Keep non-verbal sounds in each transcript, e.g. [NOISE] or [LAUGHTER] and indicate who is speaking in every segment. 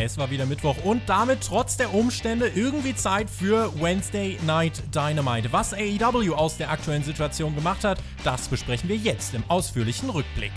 Speaker 1: Es war wieder Mittwoch und damit trotz der Umstände irgendwie Zeit für Wednesday Night Dynamite. Was AEW aus der aktuellen Situation gemacht hat, das besprechen wir jetzt im ausführlichen Rückblick.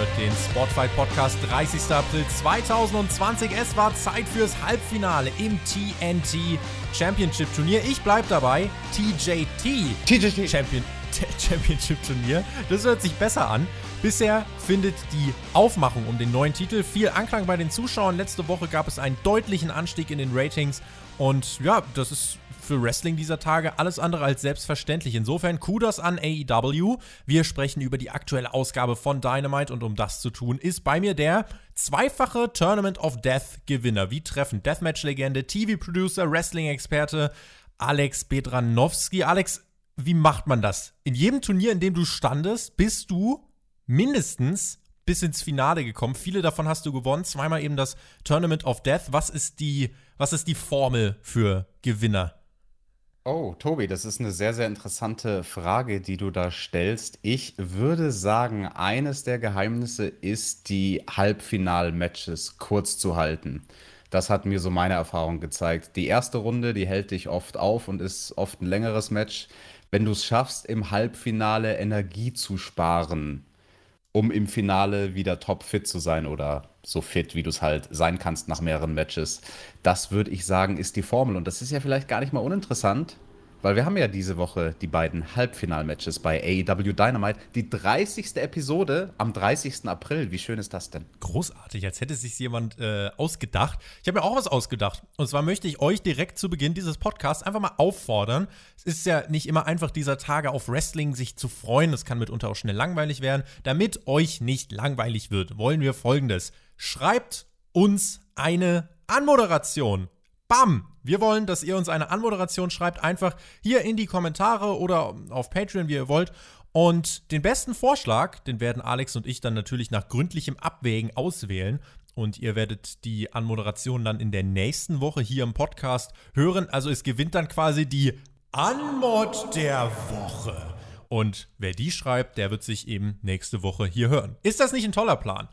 Speaker 1: Hört den Spotfight Podcast 30. April 2020. Es war Zeit fürs Halbfinale im TNT Championship Turnier. Ich bleib dabei. TJT, TJT. Champion, Championship Turnier. Das hört sich besser an. Bisher findet die Aufmachung um den neuen Titel viel Anklang bei den Zuschauern. Letzte Woche gab es einen deutlichen Anstieg in den Ratings. Und ja, das ist für Wrestling dieser Tage alles andere als selbstverständlich. Insofern Kudos an AEW. Wir sprechen über die aktuelle Ausgabe von Dynamite und um das zu tun, ist bei mir der zweifache Tournament of Death Gewinner. Wie treffen Deathmatch-Legende, TV-Producer, Wrestling-Experte Alex Bedranowski. Alex, wie macht man das? In jedem Turnier, in dem du standest, bist du mindestens bis ins Finale gekommen. Viele davon hast du gewonnen. Zweimal eben das Tournament of Death. Was ist die, was ist die Formel für Gewinner?
Speaker 2: Oh, Tobi, das ist eine sehr, sehr interessante Frage, die du da stellst. Ich würde sagen, eines der Geheimnisse ist, die Halbfinal-Matches kurz zu halten. Das hat mir so meine Erfahrung gezeigt. Die erste Runde, die hält dich oft auf und ist oft ein längeres Match. Wenn du es schaffst, im Halbfinale Energie zu sparen, um im Finale wieder topfit zu sein oder so fit, wie du es halt sein kannst nach mehreren Matches. Das würde ich sagen, ist die Formel. Und das ist ja vielleicht gar nicht mal uninteressant, weil wir haben ja diese Woche die beiden Halbfinalmatches bei AEW Dynamite. Die 30. Episode am 30. April. Wie schön ist das denn?
Speaker 1: Großartig, als hätte sich jemand äh, ausgedacht. Ich habe mir auch was ausgedacht. Und zwar möchte ich euch direkt zu Beginn dieses Podcasts einfach mal auffordern. Es ist ja nicht immer einfach, dieser Tage auf Wrestling sich zu freuen. Es kann mitunter auch schnell langweilig werden. Damit euch nicht langweilig wird, wollen wir folgendes. Schreibt uns eine Anmoderation. Bam! Wir wollen, dass ihr uns eine Anmoderation schreibt, einfach hier in die Kommentare oder auf Patreon, wie ihr wollt. Und den besten Vorschlag, den werden Alex und ich dann natürlich nach gründlichem Abwägen auswählen. Und ihr werdet die Anmoderation dann in der nächsten Woche hier im Podcast hören. Also es gewinnt dann quasi die Anmod der Woche. Und wer die schreibt, der wird sich eben nächste Woche hier hören. Ist das nicht ein toller Plan?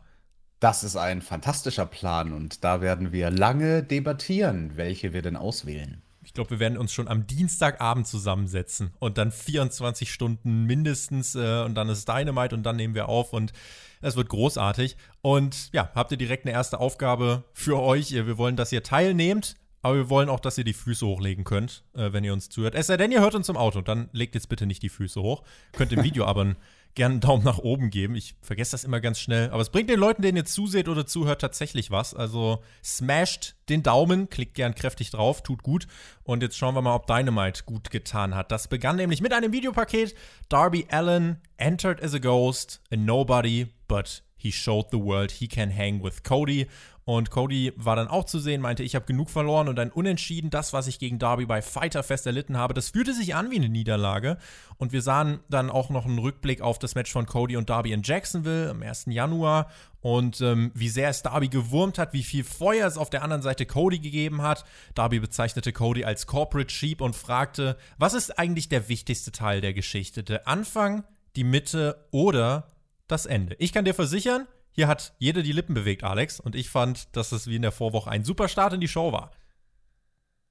Speaker 2: Das ist ein fantastischer Plan und da werden wir lange debattieren, welche wir denn auswählen.
Speaker 1: Ich glaube, wir werden uns schon am Dienstagabend zusammensetzen und dann 24 Stunden mindestens äh, und dann ist Dynamite und dann nehmen wir auf und es wird großartig. Und ja, habt ihr direkt eine erste Aufgabe für euch. Wir wollen, dass ihr teilnehmt, aber wir wollen auch, dass ihr die Füße hochlegen könnt, äh, wenn ihr uns zuhört. Es sei denn, ihr hört uns im Auto, dann legt jetzt bitte nicht die Füße hoch. Könnt im Video [LAUGHS] aber ein gerne einen Daumen nach oben geben. Ich vergesse das immer ganz schnell. Aber es bringt den Leuten, denen ihr zuseht oder zuhört, tatsächlich was. Also smasht den Daumen, klickt gern kräftig drauf, tut gut. Und jetzt schauen wir mal, ob Dynamite gut getan hat. Das begann nämlich mit einem Videopaket. Darby Allen entered as a ghost, a nobody, but he showed the world he can hang with Cody. Und Cody war dann auch zu sehen, meinte, ich habe genug verloren und ein Unentschieden, das, was ich gegen Darby bei Fighterfest erlitten habe, das fühlte sich an wie eine Niederlage. Und wir sahen dann auch noch einen Rückblick auf das Match von Cody und Darby in Jacksonville am 1. Januar und ähm, wie sehr es Darby gewurmt hat, wie viel Feuer es auf der anderen Seite Cody gegeben hat. Darby bezeichnete Cody als Corporate Sheep und fragte, was ist eigentlich der wichtigste Teil der Geschichte? Der Anfang, die Mitte oder das Ende? Ich kann dir versichern, hier hat jeder die Lippen bewegt, Alex. Und ich fand, dass es wie in der Vorwoche ein super Start in die Show war.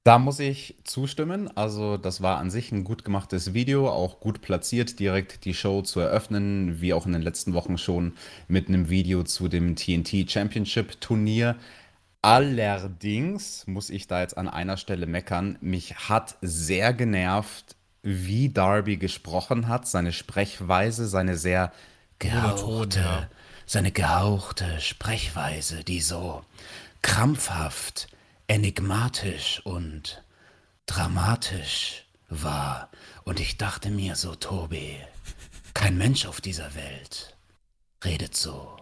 Speaker 2: Da muss ich zustimmen. Also, das war an sich ein gut gemachtes Video, auch gut platziert, direkt die Show zu eröffnen, wie auch in den letzten Wochen schon mit einem Video zu dem TNT Championship Turnier. Allerdings muss ich da jetzt an einer Stelle meckern. Mich hat sehr genervt, wie Darby gesprochen hat, seine Sprechweise, seine sehr gehauchte, seine gehauchte Sprechweise, die so krampfhaft, enigmatisch und dramatisch war. Und ich dachte mir so, Tobi, kein Mensch auf dieser Welt redet so.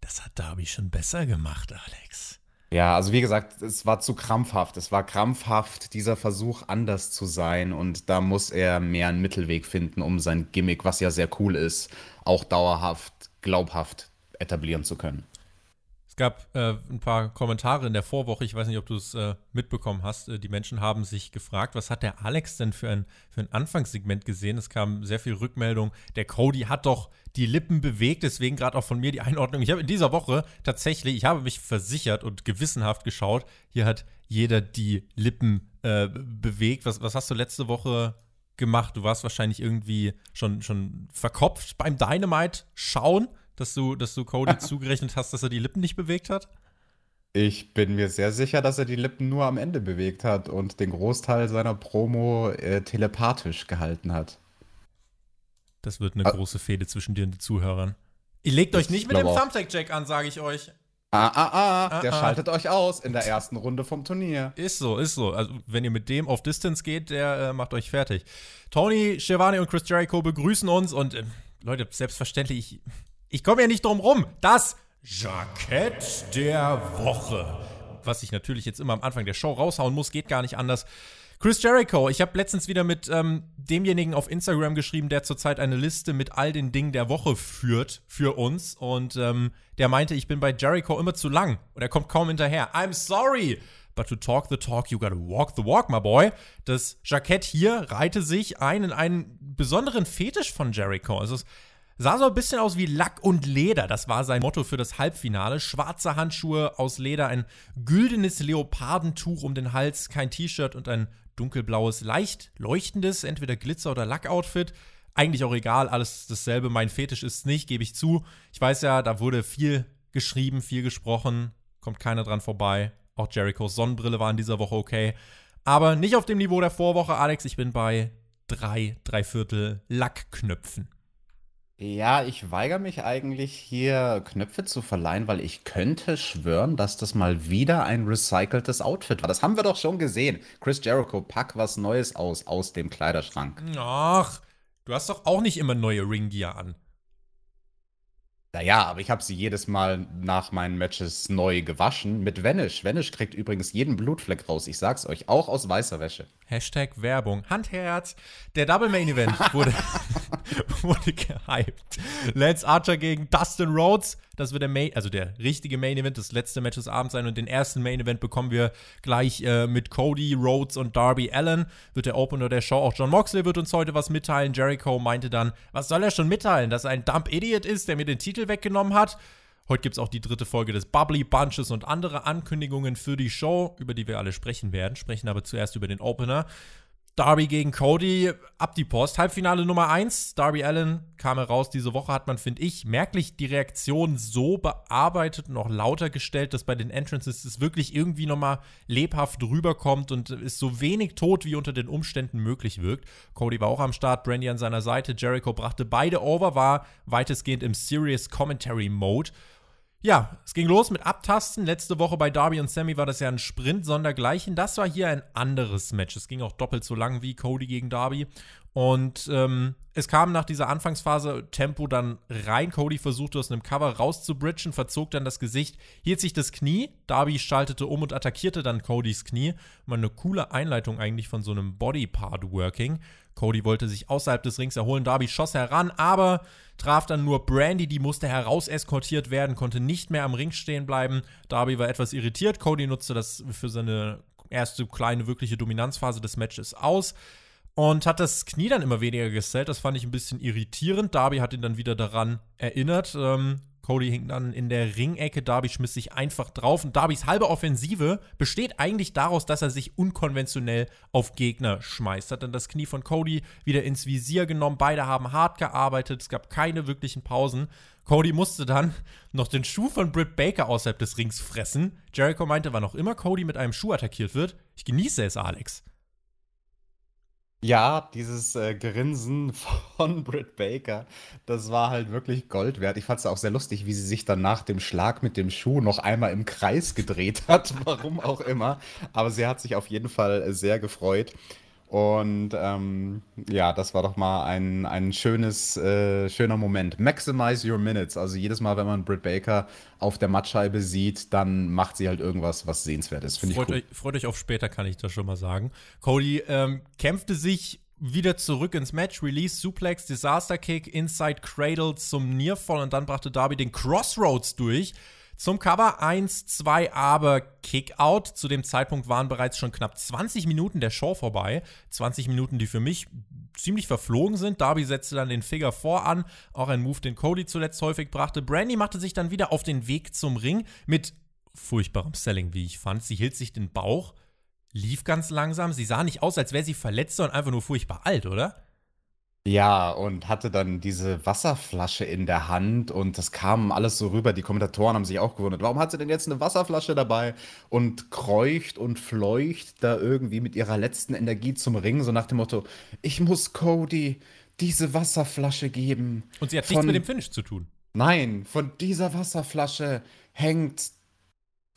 Speaker 1: Das hat Darby schon besser gemacht, Alex.
Speaker 2: Ja, also wie gesagt, es war zu krampfhaft. Es war krampfhaft, dieser Versuch, anders zu sein. Und da muss er mehr einen Mittelweg finden, um sein Gimmick, was ja sehr cool ist, auch dauerhaft, glaubhaft etablieren zu können.
Speaker 1: Es gab äh, ein paar Kommentare in der Vorwoche, ich weiß nicht, ob du es äh, mitbekommen hast. Äh, die Menschen haben sich gefragt, was hat der Alex denn für ein, für ein Anfangssegment gesehen? Es kam sehr viel Rückmeldung. Der Cody hat doch die Lippen bewegt, deswegen gerade auch von mir die Einordnung. Ich habe in dieser Woche tatsächlich, ich habe mich versichert und gewissenhaft geschaut. Hier hat jeder die Lippen äh, bewegt. Was, was hast du letzte Woche gemacht? Du warst wahrscheinlich irgendwie schon, schon verkopft beim Dynamite schauen dass du, dass du Cody [LAUGHS] zugerechnet hast, dass er die Lippen nicht bewegt hat?
Speaker 2: Ich bin mir sehr sicher, dass er die Lippen nur am Ende bewegt hat und den Großteil seiner Promo äh, telepathisch gehalten hat.
Speaker 1: Das wird eine ah. große Fehde zwischen dir und den Zuhörern. Ihr legt euch nicht mit dem Thumbtack-Jack an, sage ich euch.
Speaker 2: Ah, ah, ah, ah der ah. schaltet euch aus in der ersten Runde vom Turnier.
Speaker 1: Ist so, ist so. Also, wenn ihr mit dem auf Distance geht, der äh, macht euch fertig. Tony, Shivani und Chris Jericho begrüßen uns und äh, Leute, selbstverständlich, ich, ich komme ja nicht drum rum. Das Jackett der Woche. Was ich natürlich jetzt immer am Anfang der Show raushauen muss, geht gar nicht anders. Chris Jericho, ich habe letztens wieder mit ähm, demjenigen auf Instagram geschrieben, der zurzeit eine Liste mit all den Dingen der Woche führt für uns. Und ähm, der meinte, ich bin bei Jericho immer zu lang und er kommt kaum hinterher. I'm sorry, but to talk the talk, you gotta walk the walk, my boy. Das Jackett hier reihte sich ein in einen besonderen Fetisch von Jericho. Also es Sah so ein bisschen aus wie Lack und Leder. Das war sein Motto für das Halbfinale. Schwarze Handschuhe aus Leder, ein güldenes Leopardentuch um den Hals, kein T-Shirt und ein dunkelblaues, leicht leuchtendes, entweder Glitzer- oder Lack-Outfit. Eigentlich auch egal, alles dasselbe. Mein Fetisch ist nicht, gebe ich zu. Ich weiß ja, da wurde viel geschrieben, viel gesprochen. Kommt keiner dran vorbei. Auch Jerichos Sonnenbrille war in dieser Woche okay. Aber nicht auf dem Niveau der Vorwoche, Alex. Ich bin bei drei, drei Viertel Lackknöpfen.
Speaker 2: Ja, ich weigere mich eigentlich hier Knöpfe zu verleihen, weil ich könnte schwören, dass das mal wieder ein recyceltes Outfit war. Das haben wir doch schon gesehen. Chris Jericho, pack was Neues aus aus dem Kleiderschrank.
Speaker 1: Ach, du hast doch auch nicht immer neue Ringgear an.
Speaker 2: Naja, aber ich habe sie jedes Mal nach meinen Matches neu gewaschen mit Vanish. Vanish kriegt übrigens jeden Blutfleck raus. Ich sag's euch, auch aus weißer Wäsche.
Speaker 1: Hashtag Werbung. Handherz. Der Double Main Event [LAUGHS] wurde, [LAUGHS] [LAUGHS] wurde gehypt. Lance Archer gegen Dustin Rhodes. Das wird der Main, also der richtige Main Event, das letzte Match des Abends sein. Und den ersten Main Event bekommen wir gleich äh, mit Cody, Rhodes und Darby Allen. Wird der Opener der Show. Auch John Moxley wird uns heute was mitteilen. Jericho meinte dann, was soll er schon mitteilen? Dass er ein Dump Idiot ist, der mir den Titel weggenommen hat. Heute gibt es auch die dritte Folge des Bubbly Bunches und andere Ankündigungen für die Show, über die wir alle sprechen werden. Sprechen aber zuerst über den Opener. Darby gegen Cody, ab die Post. Halbfinale Nummer 1. Darby Allen kam heraus. Diese Woche hat man, finde ich, merklich die Reaktion so bearbeitet und auch lauter gestellt, dass bei den Entrances es wirklich irgendwie nochmal lebhaft rüberkommt und es so wenig tot wie unter den Umständen möglich wirkt. Cody war auch am Start, Brandy an seiner Seite. Jericho brachte beide over, war weitestgehend im Serious Commentary Mode. Ja, es ging los mit Abtasten. Letzte Woche bei Darby und Sammy war das ja ein Sprint sondergleichen. Das war hier ein anderes Match. Es ging auch doppelt so lang wie Cody gegen Darby. Und ähm, es kam nach dieser Anfangsphase Tempo dann rein. Cody versuchte aus einem Cover rauszubridgen, verzog dann das Gesicht, hielt sich das Knie. Darby schaltete um und attackierte dann Codys Knie. Mal eine coole Einleitung eigentlich von so einem Body-Part-Working. Cody wollte sich außerhalb des Rings erholen. Darby schoss heran, aber traf dann nur Brandy. Die musste herauseskortiert werden, konnte nicht mehr am Ring stehen bleiben. Darby war etwas irritiert. Cody nutzte das für seine erste kleine wirkliche Dominanzphase des Matches aus und hat das Knie dann immer weniger gesellt. Das fand ich ein bisschen irritierend. Darby hat ihn dann wieder daran erinnert. Ähm, Cody hing dann in der Ringecke, Darby schmiss sich einfach drauf und Darbys halbe Offensive besteht eigentlich daraus, dass er sich unkonventionell auf Gegner schmeißt. Hat dann das Knie von Cody wieder ins Visier genommen, beide haben hart gearbeitet, es gab keine wirklichen Pausen. Cody musste dann [LAUGHS] noch den Schuh von Britt Baker außerhalb des Rings fressen. Jericho meinte, wann auch immer Cody mit einem Schuh attackiert wird, ich genieße es, Alex.
Speaker 2: Ja, dieses äh, Grinsen [LAUGHS] von Britt Baker, das war halt wirklich Gold wert. Ich fand es auch sehr lustig, wie sie sich dann nach dem Schlag mit dem Schuh noch einmal im Kreis gedreht hat, [LAUGHS] warum auch immer. Aber sie hat sich auf jeden Fall sehr gefreut. Und ähm, ja, das war doch mal ein, ein schönes, äh, schöner Moment. Maximize your minutes. Also jedes Mal, wenn man Britt Baker auf der Mattscheibe sieht, dann macht sie halt irgendwas, was sehenswert ist.
Speaker 1: Finde ich cool. Euch, freut euch auf später, kann ich das schon mal sagen. Cody ähm, kämpfte sich wieder zurück ins Match, Release, Suplex, Disaster Kick, Inside Cradle zum Nearfall und dann brachte Darby den Crossroads durch Zum Cover 1, 2, aber Kickout. Zu dem Zeitpunkt waren bereits schon knapp 20 Minuten der Show vorbei. 20 Minuten, die für mich ziemlich verflogen sind. Darby setzte dann den Figure 4 an, auch ein Move, den Cody zuletzt häufig brachte. Brandy machte sich dann wieder auf den Weg zum Ring mit furchtbarem Selling, wie ich fand. Sie hielt sich den Bauch, lief ganz langsam. Sie sah nicht aus, als wäre sie verletzt, sondern einfach nur furchtbar alt, oder?
Speaker 2: Ja, und hatte dann diese Wasserflasche in der Hand und das kam alles so rüber. Die Kommentatoren haben sich auch gewundert, warum hat sie denn jetzt eine Wasserflasche dabei und kreucht und fleucht da irgendwie mit ihrer letzten Energie zum Ring, so nach dem Motto, ich muss Cody diese Wasserflasche geben.
Speaker 1: Und sie hat nichts mit dem Finish zu tun.
Speaker 2: Nein, von dieser Wasserflasche hängt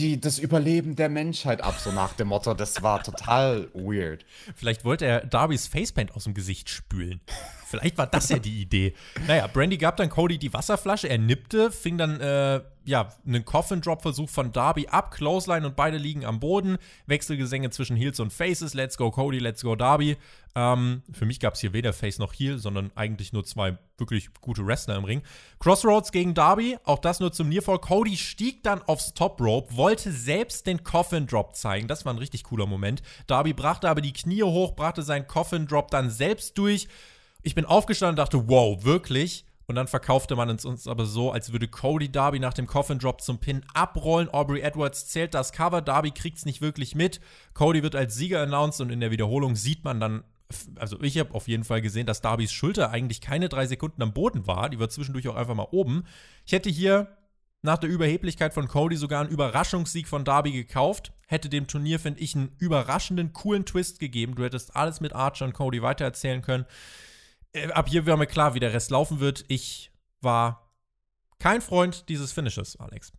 Speaker 2: die, das Überleben der Menschheit ab, so nach dem Motto. Das war total weird.
Speaker 1: Vielleicht wollte er Darbys Facepaint aus dem Gesicht spülen. Vielleicht war das ja die Idee. Naja, Brandy gab dann Cody die Wasserflasche, er nippte, fing dann, äh, ja, einen Coffin-Drop-Versuch von Darby ab, Clothesline und beide liegen am Boden. Wechselgesänge zwischen Heels und Faces, Let's go Cody, Let's go Darby. Ähm, für mich gab es hier weder Face noch Heel, sondern eigentlich nur zwei wirklich gute Wrestler im Ring. Crossroads gegen Darby, auch das nur zum Nearfall. Cody stieg dann aufs Top Rope, wollte selbst den Coffin Drop zeigen. Das war ein richtig cooler Moment. Darby brachte aber die Knie hoch, brachte seinen Coffin Drop dann selbst durch. Ich bin aufgestanden und dachte, wow, wirklich? Und dann verkaufte man es uns aber so, als würde Cody Darby nach dem Coffin Drop zum Pin abrollen. Aubrey Edwards zählt das Cover, Darby kriegt es nicht wirklich mit. Cody wird als Sieger announced und in der Wiederholung sieht man dann, also ich habe auf jeden Fall gesehen, dass Darbys Schulter eigentlich keine drei Sekunden am Boden war. Die war zwischendurch auch einfach mal oben. Ich hätte hier nach der Überheblichkeit von Cody sogar einen Überraschungssieg von Darby gekauft. Hätte dem Turnier, finde ich, einen überraschenden, coolen Twist gegeben. Du hättest alles mit Archer und Cody weitererzählen können. Äh, ab hier war mir klar, wie der Rest laufen wird. Ich war kein Freund dieses Finishes, Alex.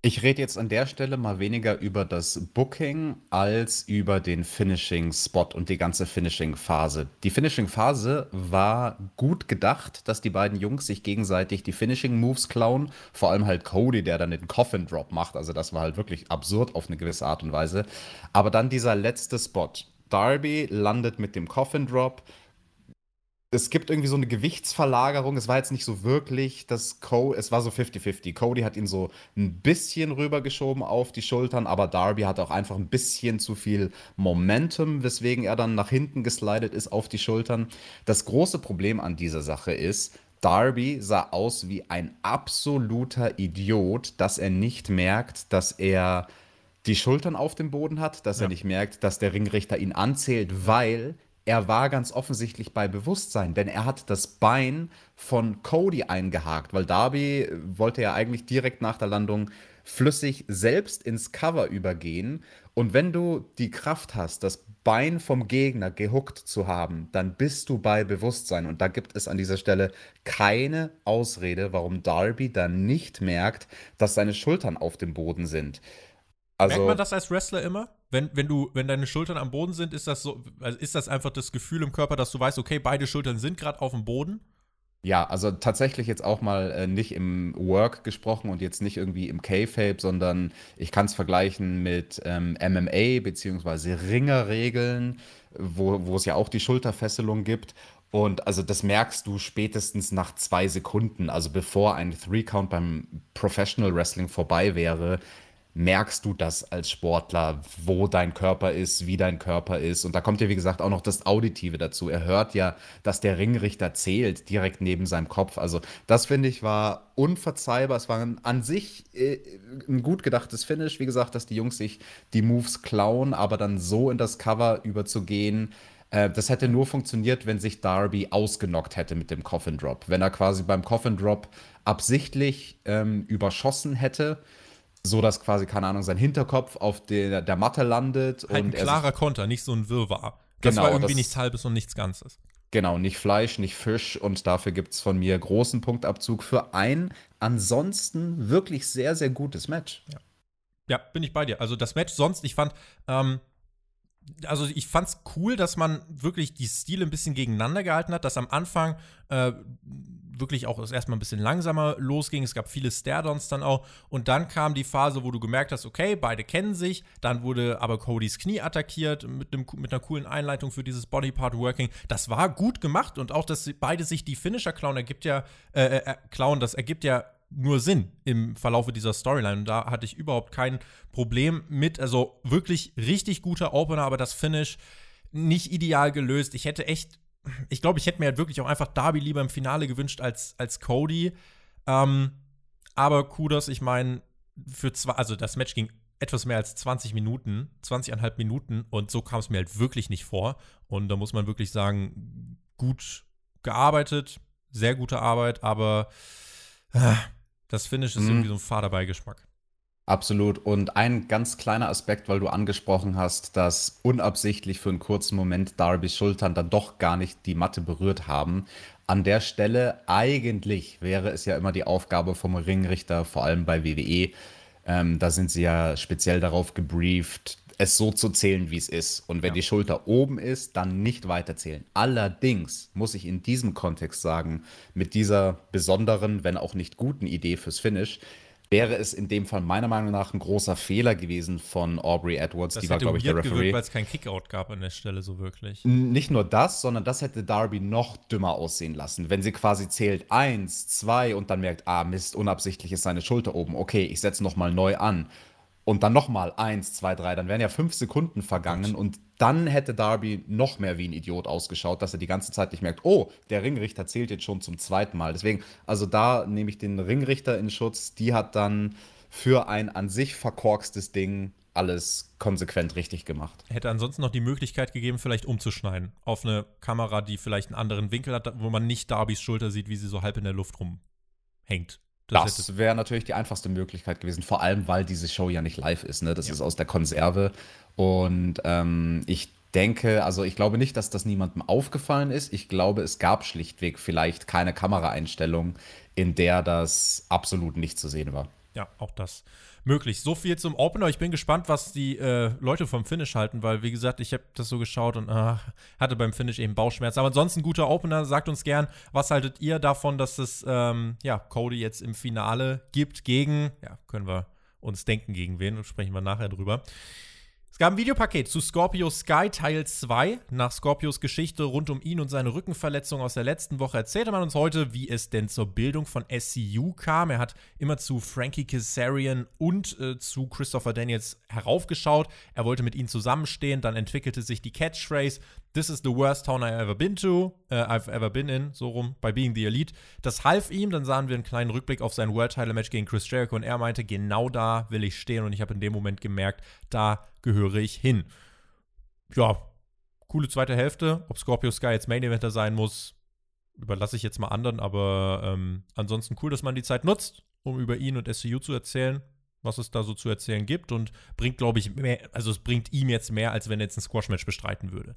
Speaker 2: Ich rede jetzt an der Stelle mal weniger über das Booking als über den Finishing-Spot und die ganze Finishing-Phase. Die Finishing-Phase war gut gedacht, dass die beiden Jungs sich gegenseitig die Finishing-Moves klauen. Vor allem halt Cody, der dann den Coffin-Drop macht. Also das war halt wirklich absurd auf eine gewisse Art und Weise. Aber dann dieser letzte Spot. Darby landet mit dem Coffin-Drop es gibt irgendwie so eine Gewichtsverlagerung. Es war jetzt nicht so wirklich, dass Cody, es war so 50-50. Cody hat ihn so ein bisschen rübergeschoben auf die Schultern, aber Darby hat auch einfach ein bisschen zu viel Momentum, weswegen er dann nach hinten geslidet ist auf die Schultern. Das große Problem an dieser Sache ist, Darby sah aus wie ein absoluter Idiot, dass er nicht merkt, dass er die Schultern auf dem Boden hat, dass ja. er nicht merkt, dass der Ringrichter ihn anzählt, weil er war ganz offensichtlich bei Bewusstsein, denn er hat das Bein von Cody eingehakt, weil Darby wollte ja eigentlich direkt nach der Landung flüssig selbst ins Cover übergehen. Und wenn du die Kraft hast, das Bein vom Gegner gehuckt zu haben, dann bist du bei Bewusstsein. Und da gibt es an dieser Stelle keine Ausrede, warum Darby dann nicht merkt, dass seine Schultern auf dem Boden sind.
Speaker 1: Also, Merkt man das als Wrestler immer? Wenn, wenn, du, wenn deine Schultern am Boden sind, ist das so, also ist das einfach das Gefühl im Körper, dass du weißt, okay, beide Schultern sind gerade auf dem Boden?
Speaker 2: Ja, also tatsächlich jetzt auch mal äh, nicht im Work gesprochen und jetzt nicht irgendwie im K-Fape, sondern ich kann es vergleichen mit ähm, MMA bzw. Ringerregeln, wo, wo es ja auch die Schulterfesselung gibt. Und also das merkst du spätestens nach zwei Sekunden, also bevor ein Three-Count beim Professional Wrestling vorbei wäre, merkst du das als Sportler, wo dein Körper ist, wie dein Körper ist. Und da kommt ja, wie gesagt, auch noch das Auditive dazu. Er hört ja, dass der Ringrichter zählt direkt neben seinem Kopf. Also, das finde ich war unverzeihbar. Es war an sich äh, ein gut gedachtes Finish. Wie gesagt, dass die Jungs sich die Moves klauen, aber dann so in das Cover überzugehen. Äh, das hätte nur funktioniert, wenn sich Darby ausgenockt hätte mit dem Coffin Drop. Wenn er quasi beim Coffin Drop absichtlich ähm, überschossen hätte, so dass quasi, keine Ahnung, sein Hinterkopf auf der, der Matte landet.
Speaker 1: Halt und ein klarer Konter, nicht so ein Wirrwarr. Das genau, war irgendwie das, nichts Halbes und nichts Ganzes.
Speaker 2: Genau, nicht Fleisch, nicht Fisch und dafür gibt es von mir großen Punktabzug für ein ansonsten wirklich sehr, sehr gutes Match.
Speaker 1: Ja. ja, bin ich bei dir. Also das Match sonst, ich fand, ähm, also ich fand's cool, dass man wirklich die Stile ein bisschen gegeneinander gehalten hat, dass am Anfang äh, wirklich auch erstmal ein bisschen langsamer losging. Es gab viele Stare-Downs dann auch. Und dann kam die Phase, wo du gemerkt hast, okay, beide kennen sich. Dann wurde aber Codys Knie attackiert mit, einem, mit einer coolen Einleitung für dieses Bodypart-Working. Das war gut gemacht und auch, dass beide sich die Finisher klauen, ergibt ja, äh, äh, klauen, das ergibt ja nur Sinn im Verlaufe dieser Storyline. Und da hatte ich überhaupt kein Problem mit. Also wirklich richtig guter Opener, aber das Finish nicht ideal gelöst. Ich hätte echt, ich glaube, ich hätte mir halt wirklich auch einfach Darby lieber im Finale gewünscht als, als Cody. Ähm, aber Kudos, ich meine, für zwei, also das Match ging etwas mehr als 20 Minuten, 20,5 Minuten und so kam es mir halt wirklich nicht vor. Und da muss man wirklich sagen, gut gearbeitet, sehr gute Arbeit, aber äh, das Finish ist mhm. irgendwie so ein Faderbeigeschmack.
Speaker 2: Absolut. Und ein ganz kleiner Aspekt, weil du angesprochen hast, dass unabsichtlich für einen kurzen Moment Darbys Schultern dann doch gar nicht die Matte berührt haben. An der Stelle eigentlich wäre es ja immer die Aufgabe vom Ringrichter, vor allem bei WWE, ähm, da sind sie ja speziell darauf gebrieft, es so zu zählen, wie es ist. Und wenn ja. die Schulter oben ist, dann nicht weiterzählen. Allerdings muss ich in diesem Kontext sagen, mit dieser besonderen, wenn auch nicht guten Idee fürs Finish, wäre es in dem Fall meiner Meinung nach ein großer Fehler gewesen von Aubrey Edwards.
Speaker 1: Das die war, glaube ich, der Referee. weil es kein Kickout gab an der Stelle so wirklich.
Speaker 2: Nicht nur das, sondern das hätte Darby noch dümmer aussehen lassen. Wenn sie quasi zählt eins, zwei und dann merkt, ah Mist, unabsichtlich ist seine Schulter oben. Okay, ich setze noch mal neu an und dann nochmal eins, zwei, drei, dann wären ja fünf Sekunden vergangen und dann hätte Darby noch mehr wie ein Idiot ausgeschaut, dass er die ganze Zeit nicht merkt, oh, der Ringrichter zählt jetzt schon zum zweiten Mal. Deswegen, also da nehme ich den Ringrichter in Schutz. Die hat dann für ein an sich verkorkstes Ding alles konsequent richtig gemacht.
Speaker 1: Hätte ansonsten noch die Möglichkeit gegeben, vielleicht umzuschneiden auf eine Kamera, die vielleicht einen anderen Winkel hat, wo man nicht Darbys Schulter sieht, wie sie so halb in der Luft rumhängt.
Speaker 2: Das, das wäre natürlich die einfachste Möglichkeit gewesen, vor allem weil diese Show ja nicht live ist. Ne? Das ja. ist aus der Konserve. Und ähm, ich denke, also ich glaube nicht, dass das niemandem aufgefallen ist. Ich glaube, es gab schlichtweg vielleicht keine Kameraeinstellung, in der das absolut nicht zu sehen war.
Speaker 1: Ja, auch das möglich. So viel zum Opener. Ich bin gespannt, was die äh, Leute vom Finish halten, weil, wie gesagt, ich habe das so geschaut und äh, hatte beim Finish eben Bauchschmerzen. Aber ansonsten guter Opener. Sagt uns gern, was haltet ihr davon, dass es ähm, ja, Cody jetzt im Finale gibt gegen, ja, können wir uns denken, gegen wen, und sprechen wir nachher drüber. Es gab ein Videopaket zu Scorpio Sky Teil 2. Nach Scorpios Geschichte rund um ihn und seine Rückenverletzung aus der letzten Woche erzählte man uns heute, wie es denn zur Bildung von SCU kam. Er hat immer zu Frankie Kazarian und äh, zu Christopher Daniels heraufgeschaut. Er wollte mit ihnen zusammenstehen. Dann entwickelte sich die Catchphrase This is the worst town I've ever been to, äh, I've ever been in, so rum, bei Being the Elite. Das half ihm, dann sahen wir einen kleinen Rückblick auf sein World Title Match gegen Chris Jericho und er meinte, genau da will ich stehen und ich habe in dem Moment gemerkt, da gehöre ich hin. Ja, coole zweite Hälfte. Ob Scorpio Sky jetzt Main Eventer sein muss, überlasse ich jetzt mal anderen, aber ähm, ansonsten cool, dass man die Zeit nutzt, um über ihn und SCU zu erzählen was es da so zu erzählen gibt und bringt, glaube ich, mehr, also es bringt ihm jetzt mehr, als wenn er jetzt ein Squash-Match bestreiten würde.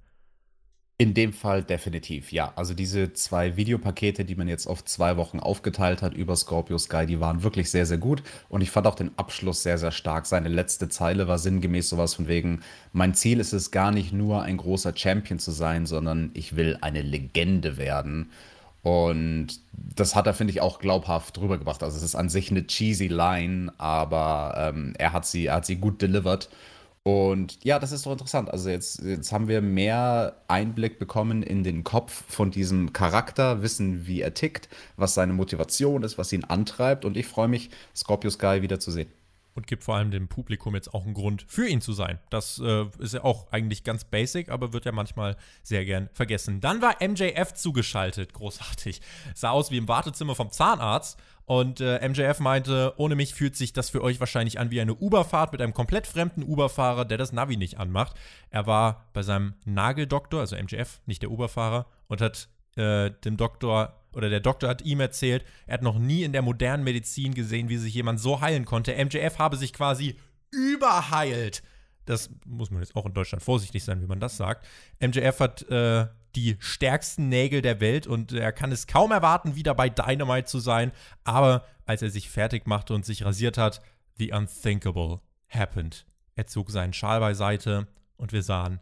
Speaker 2: In dem Fall definitiv, ja. Also diese zwei Videopakete, die man jetzt auf zwei Wochen aufgeteilt hat über Scorpio Sky, die waren wirklich sehr, sehr gut. Und ich fand auch den Abschluss sehr, sehr stark. Seine letzte Zeile war sinngemäß sowas von wegen, mein Ziel ist es gar nicht nur ein großer Champion zu sein, sondern ich will eine Legende werden. Und das hat er, finde ich, auch glaubhaft drüber gebracht. Also es ist an sich eine cheesy Line, aber ähm, er, hat sie, er hat sie gut delivered. Und ja, das ist doch interessant. Also jetzt, jetzt haben wir mehr Einblick bekommen in den Kopf von diesem Charakter, wissen, wie er tickt, was seine Motivation ist, was ihn antreibt. Und ich freue mich, Scorpio Sky wiederzusehen
Speaker 1: und gibt vor allem dem Publikum jetzt auch einen Grund für ihn zu sein. Das äh, ist ja auch eigentlich ganz basic, aber wird ja manchmal sehr gern vergessen. Dann war MJF zugeschaltet, großartig. Sah aus wie im Wartezimmer vom Zahnarzt und äh, MJF meinte, ohne mich fühlt sich das für euch wahrscheinlich an wie eine Uberfahrt mit einem komplett fremden Uberfahrer, der das Navi nicht anmacht. Er war bei seinem Nageldoktor, also MJF, nicht der Uberfahrer, und hat äh, dem Doktor oder der Doktor hat ihm erzählt, er hat noch nie in der modernen Medizin gesehen, wie sich jemand so heilen konnte. MJF habe sich quasi überheilt. Das muss man jetzt auch in Deutschland vorsichtig sein, wie man das sagt. MJF hat äh, die stärksten Nägel der Welt und er kann es kaum erwarten, wieder bei Dynamite zu sein. Aber als er sich fertig machte und sich rasiert hat, the unthinkable happened. Er zog seinen Schal beiseite und wir sahen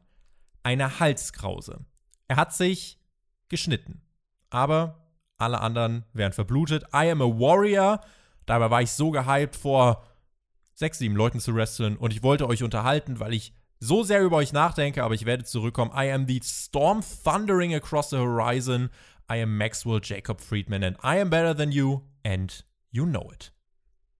Speaker 1: eine Halskrause. Er hat sich geschnitten. Aber alle anderen wären verblutet. I am a Warrior. Dabei war ich so gehypt, vor sechs, sieben Leuten zu wresteln und ich wollte euch unterhalten, weil ich so sehr über euch nachdenke, aber ich werde zurückkommen. I am the storm thundering across the horizon. I am Maxwell Jacob Friedman and I am better than you and You know it.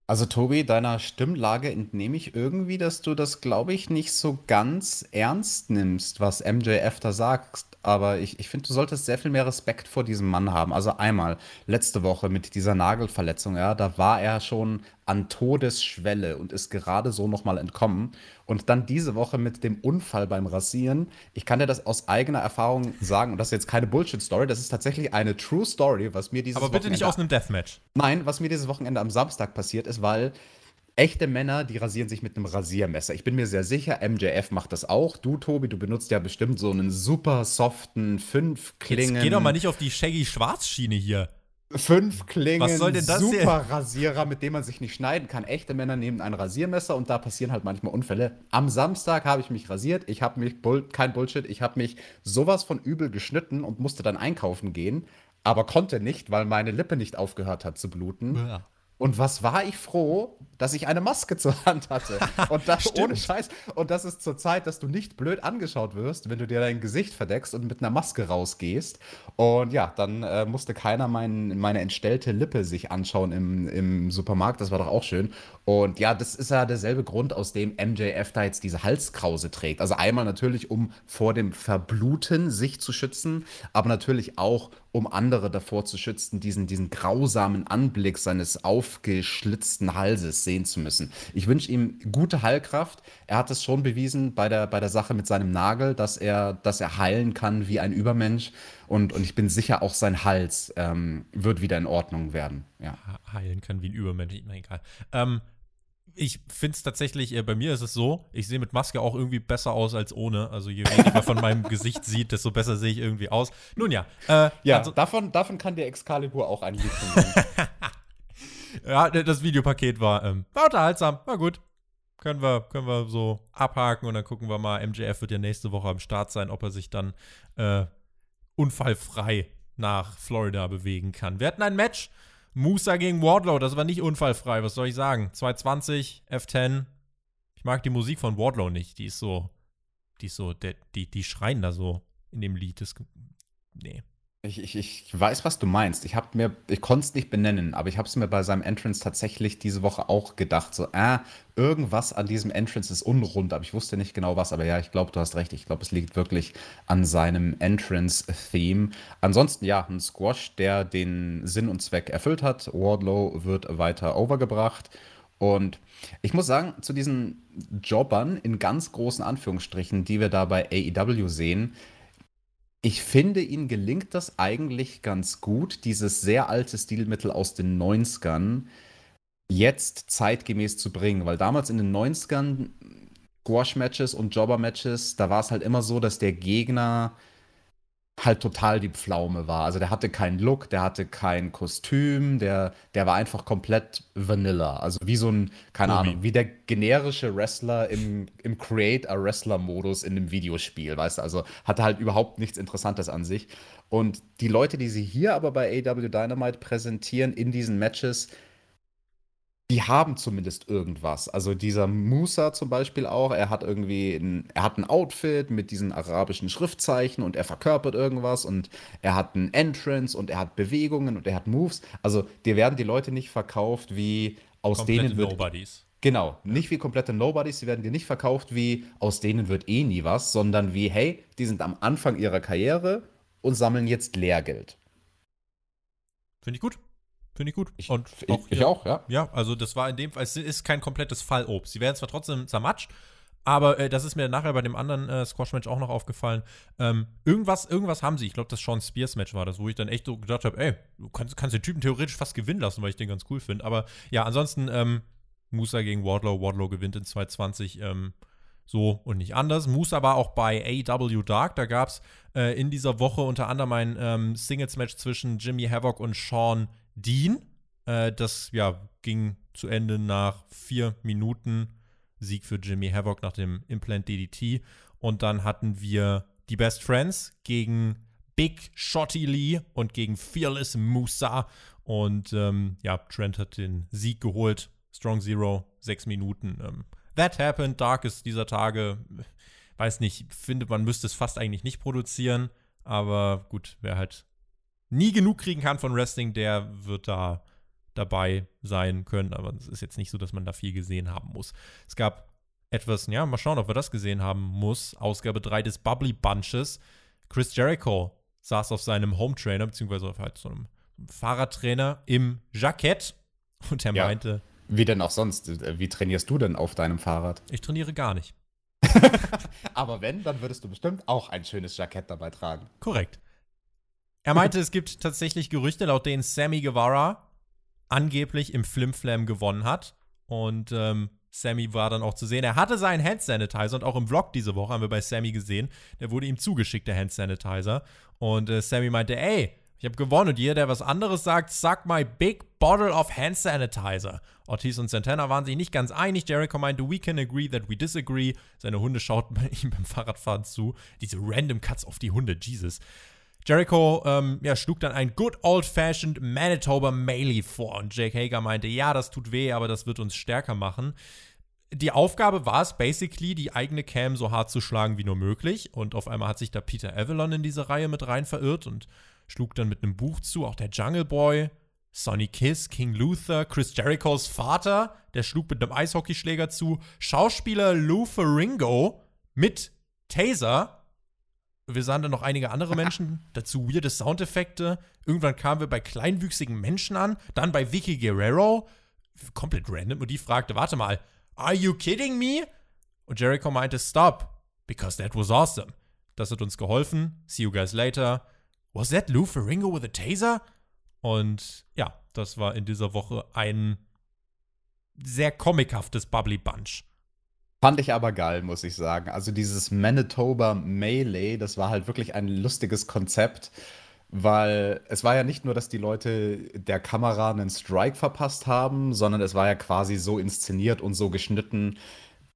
Speaker 2: Also Tobi, deiner Stimmlage entnehme ich irgendwie, dass du das, glaube ich, nicht so ganz ernst nimmst, was MJF da sagt. Aber ich, ich finde, du solltest sehr viel mehr Respekt vor diesem Mann haben. Also einmal, letzte Woche mit dieser Nagelverletzung, ja, da war er schon an Todesschwelle und ist gerade so nochmal entkommen. Und dann diese Woche mit dem Unfall beim Rasieren. Ich kann dir das aus eigener Erfahrung sagen, und das ist jetzt keine Bullshit-Story, das ist tatsächlich eine True Story, was mir dieses
Speaker 1: Aber bitte
Speaker 2: Wochenende
Speaker 1: nicht aus einem Deathmatch.
Speaker 2: Nein, was mir dieses Wochenende am Samstag passiert ist, weil echte Männer, die rasieren sich mit einem Rasiermesser. Ich bin mir sehr sicher, MJF macht das auch. Du, Tobi, du benutzt ja bestimmt so einen super soften fünf Klingen.
Speaker 1: Jetzt geh doch mal nicht auf die Shaggy Schwarz-Schiene hier.
Speaker 2: Fünf Klingen,
Speaker 1: Was soll denn das
Speaker 2: super
Speaker 1: hier?
Speaker 2: Rasierer, mit dem man sich nicht schneiden kann. Echte Männer nehmen ein Rasiermesser und da passieren halt manchmal Unfälle. Am Samstag habe ich mich rasiert. Ich habe mich, Bull kein Bullshit, ich habe mich sowas von übel geschnitten und musste dann einkaufen gehen, aber konnte nicht, weil meine Lippe nicht aufgehört hat zu bluten.
Speaker 1: Ja.
Speaker 2: Und was war ich froh, dass ich eine Maske zur Hand hatte. [LAUGHS] Und das ohne Scheiß. Und das ist zur Zeit, dass du nicht blöd angeschaut wirst, wenn du dir dein Gesicht verdeckst und mit einer Maske rausgehst. Und ja, dann äh, musste keiner mein, meine entstellte Lippe sich anschauen im, im Supermarkt. Das war doch auch schön. Und ja, das ist ja derselbe Grund, aus dem MJF da jetzt diese Halskrause trägt. Also einmal natürlich, um vor dem Verbluten sich zu schützen, aber natürlich auch, um andere davor zu schützen, diesen, diesen grausamen Anblick seines aufgeschlitzten Halses sehen zu müssen. Ich wünsche ihm gute Heilkraft. Er hat es schon bewiesen bei der, bei der Sache mit seinem Nagel, dass er, dass er heilen kann wie ein Übermensch. Und, und ich bin sicher, auch sein Hals ähm, wird wieder in Ordnung werden. Ja.
Speaker 1: heilen kann wie ein Übermensch, na egal. Ähm, ich finde es tatsächlich, äh, bei mir ist es so, ich sehe mit Maske auch irgendwie besser aus als ohne. Also je weniger von meinem [LAUGHS] Gesicht sieht, desto besser sehe ich irgendwie aus. Nun ja, äh,
Speaker 2: Ja,
Speaker 1: also,
Speaker 2: davon, davon kann dir Excalibur auch ein Lied [LAUGHS]
Speaker 1: ja, das Videopaket war, ähm, war unterhaltsam, war gut. Können wir, können wir so abhaken und dann gucken wir mal. MJF wird ja nächste Woche am Start sein, ob er sich dann äh, unfallfrei nach Florida bewegen kann. Wir hatten ein Match. Musa gegen Wardlow, das war nicht unfallfrei, was soll ich sagen? 220, F10. Ich mag die Musik von Wardlow nicht. Die ist so, die ist so, der, die, die schreien da so in dem Lied. Das, nee.
Speaker 2: Ich, ich, ich weiß, was du meinst. Ich ich konnte es nicht benennen, aber ich habe es mir bei seinem Entrance tatsächlich diese Woche auch gedacht. So, äh, irgendwas an diesem Entrance ist unrund, aber ich wusste nicht genau was. Aber ja, ich glaube, du hast recht. Ich glaube, es liegt wirklich an seinem Entrance-Theme. Ansonsten, ja, ein Squash, der den Sinn und Zweck erfüllt hat. Wardlow wird weiter overgebracht. Und ich muss sagen, zu diesen Jobbern in ganz großen Anführungsstrichen, die wir da bei AEW sehen, ich finde, ihnen gelingt das eigentlich ganz gut, dieses sehr alte Stilmittel aus den 90ern jetzt zeitgemäß zu bringen. Weil damals in den 90ern Squash-Matches und Jobber-Matches, da war es halt immer so, dass der Gegner halt total die Pflaume war. Also der hatte keinen Look, der hatte kein Kostüm, der, der war einfach komplett Vanilla. Also wie so ein, keine. Ahnung, wie der generische Wrestler im, im Create-a-Wrestler-Modus in einem Videospiel, weißt du? Also hatte halt überhaupt nichts Interessantes an sich. Und die Leute, die sie hier aber bei AW Dynamite präsentieren in diesen Matches, die haben zumindest irgendwas. Also dieser Musa zum Beispiel auch, er hat irgendwie ein, er hat ein Outfit mit diesen arabischen Schriftzeichen und er verkörpert irgendwas und er hat ein Entrance und er hat Bewegungen und er hat Moves. Also dir werden die Leute nicht verkauft wie aus
Speaker 1: Komplette
Speaker 2: denen wird
Speaker 1: Nobodies.
Speaker 2: Genau, nicht wie komplette Nobodies, sie werden dir nicht verkauft wie aus denen wird eh nie was, sondern wie hey, die sind am Anfang ihrer Karriere und sammeln jetzt Lehrgeld.
Speaker 1: Finde ich gut. Finde ich gut.
Speaker 2: Ich,
Speaker 1: Und
Speaker 2: ich, ich
Speaker 1: hier-
Speaker 2: auch, ja.
Speaker 1: Ja, also das war in dem Fall, es ist kein komplettes Fallobst. Sie werden zwar trotzdem zermatscht, aber äh, das ist mir nachher bei dem anderen äh, Squash-Match auch noch aufgefallen. Ähm, irgendwas, irgendwas haben sie. Ich glaube, das Sean Spears-Match war das, wo ich dann echt so gedacht habe, ey, du kannst, kannst den Typen theoretisch fast gewinnen lassen, weil ich den ganz cool finde. Aber ja, ansonsten, ähm, Musa gegen Wardlow. Wardlow gewinnt in 220. Ähm, so und nicht anders. Musa war auch bei AW Dark. Da gab es äh, in dieser Woche unter anderem ein ähm, Singles-Match zwischen Jimmy Havoc und Sean Dean. Äh, das ja, ging zu Ende nach vier Minuten. Sieg für Jimmy Havoc nach dem Implant DDT. Und dann hatten wir die Best Friends gegen Big Shotty Lee und gegen Fearless Musa. Und ähm, ja, Trent hat den Sieg geholt. Strong Zero, sechs Minuten. Ähm, That Happened, Darkest dieser Tage. Weiß nicht, finde, man müsste es fast eigentlich nicht produzieren. Aber gut, wer halt nie genug kriegen kann von Wrestling, der wird da dabei sein können, aber es ist jetzt nicht so, dass man da viel gesehen haben muss. Es gab etwas, ja, mal schauen, ob wir das gesehen haben muss. Ausgabe 3 des Bubbly Bunches. Chris Jericho saß auf seinem Home Trainer, beziehungsweise auf halt so einem Fahrradtrainer im Jackett und er ja, meinte.
Speaker 2: Wie denn auch sonst? Wie trainierst du denn auf deinem Fahrrad?
Speaker 1: Ich trainiere gar nicht. [LAUGHS]
Speaker 2: Aber wenn, dann würdest du bestimmt auch ein schönes Jackett dabei tragen.
Speaker 1: Korrekt. Er meinte, es gibt tatsächlich Gerüchte, laut denen Sammy Guevara angeblich im Flimflam gewonnen hat. Und ähm, Sammy war dann auch zu sehen. Er hatte seinen Hand Sanitizer und auch im Vlog diese Woche haben wir bei Sammy gesehen, der wurde ihm zugeschickt, der Hand Sanitizer. Und äh, Sammy meinte, ey, ich habe gewonnen und jeder, der was anderes sagt, suck my big bottle of hand sanitizer. Ortiz und Santana waren sich nicht ganz einig. Jericho meinte, we can agree that we disagree. Seine Hunde schauten [LAUGHS] bei ihm beim Fahrradfahren zu. Diese random Cuts auf die Hunde, Jesus. Jericho ähm, ja, schlug dann ein good old-fashioned Manitoba Melee vor und Jake Hager meinte, ja, das tut weh, aber das wird uns stärker machen. Die Aufgabe war es basically, die eigene Cam so hart zu schlagen wie nur möglich und auf einmal hat sich da Peter Avalon in diese Reihe mit rein verirrt und schlug dann mit einem Buch zu, auch der Jungle Boy, Sonny Kiss, King Luther, Chris Jerichos Vater, der schlug mit einem Eishockeyschläger zu, Schauspieler Lou Ferringo mit Taser wir sahen dann noch einige andere Menschen, [LAUGHS] dazu weirde Soundeffekte. Irgendwann kamen wir bei kleinwüchsigen Menschen an, dann bei Vicky Guerrero, komplett random, und die fragte, warte mal, are you kidding me? Und Jericho meinte, stop, because that was awesome. Das hat uns geholfen. See you guys later. Was that Lou Ferringo with a taser? Und ja, das war in dieser Woche ein sehr comichaftes Bubbly Bunch.
Speaker 2: Fand ich aber geil, muss ich sagen. Also dieses Manitoba Melee, das war halt wirklich ein lustiges Konzept, weil es war ja nicht nur, dass die Leute der Kamera einen Strike verpasst haben, sondern es war ja quasi so inszeniert und so geschnitten,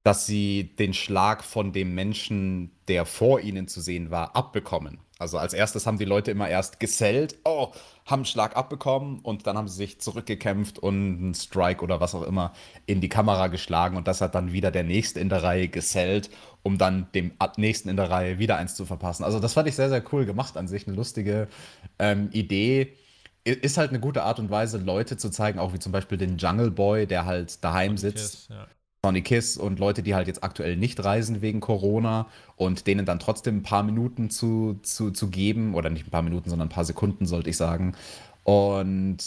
Speaker 2: dass sie den Schlag von dem Menschen, der vor ihnen zu sehen war, abbekommen. Also als erstes haben die Leute immer erst gesellt, oh, haben einen Schlag abbekommen und dann haben sie sich zurückgekämpft und einen Strike oder was auch immer in die Kamera geschlagen und das hat dann wieder der Nächste in der Reihe gesellt, um dann dem Nächsten in der Reihe wieder eins zu verpassen. Also das fand ich sehr, sehr cool gemacht an sich, eine lustige ähm, Idee. Ist halt eine gute Art und Weise, Leute zu zeigen, auch wie zum Beispiel den Jungle Boy, der halt daheim sitzt. Kiss, ja Sonny Kiss und Leute, die halt jetzt aktuell nicht reisen wegen Corona und denen dann trotzdem ein paar Minuten zu, zu, zu geben, oder nicht ein paar Minuten, sondern ein paar Sekunden, sollte ich sagen. Und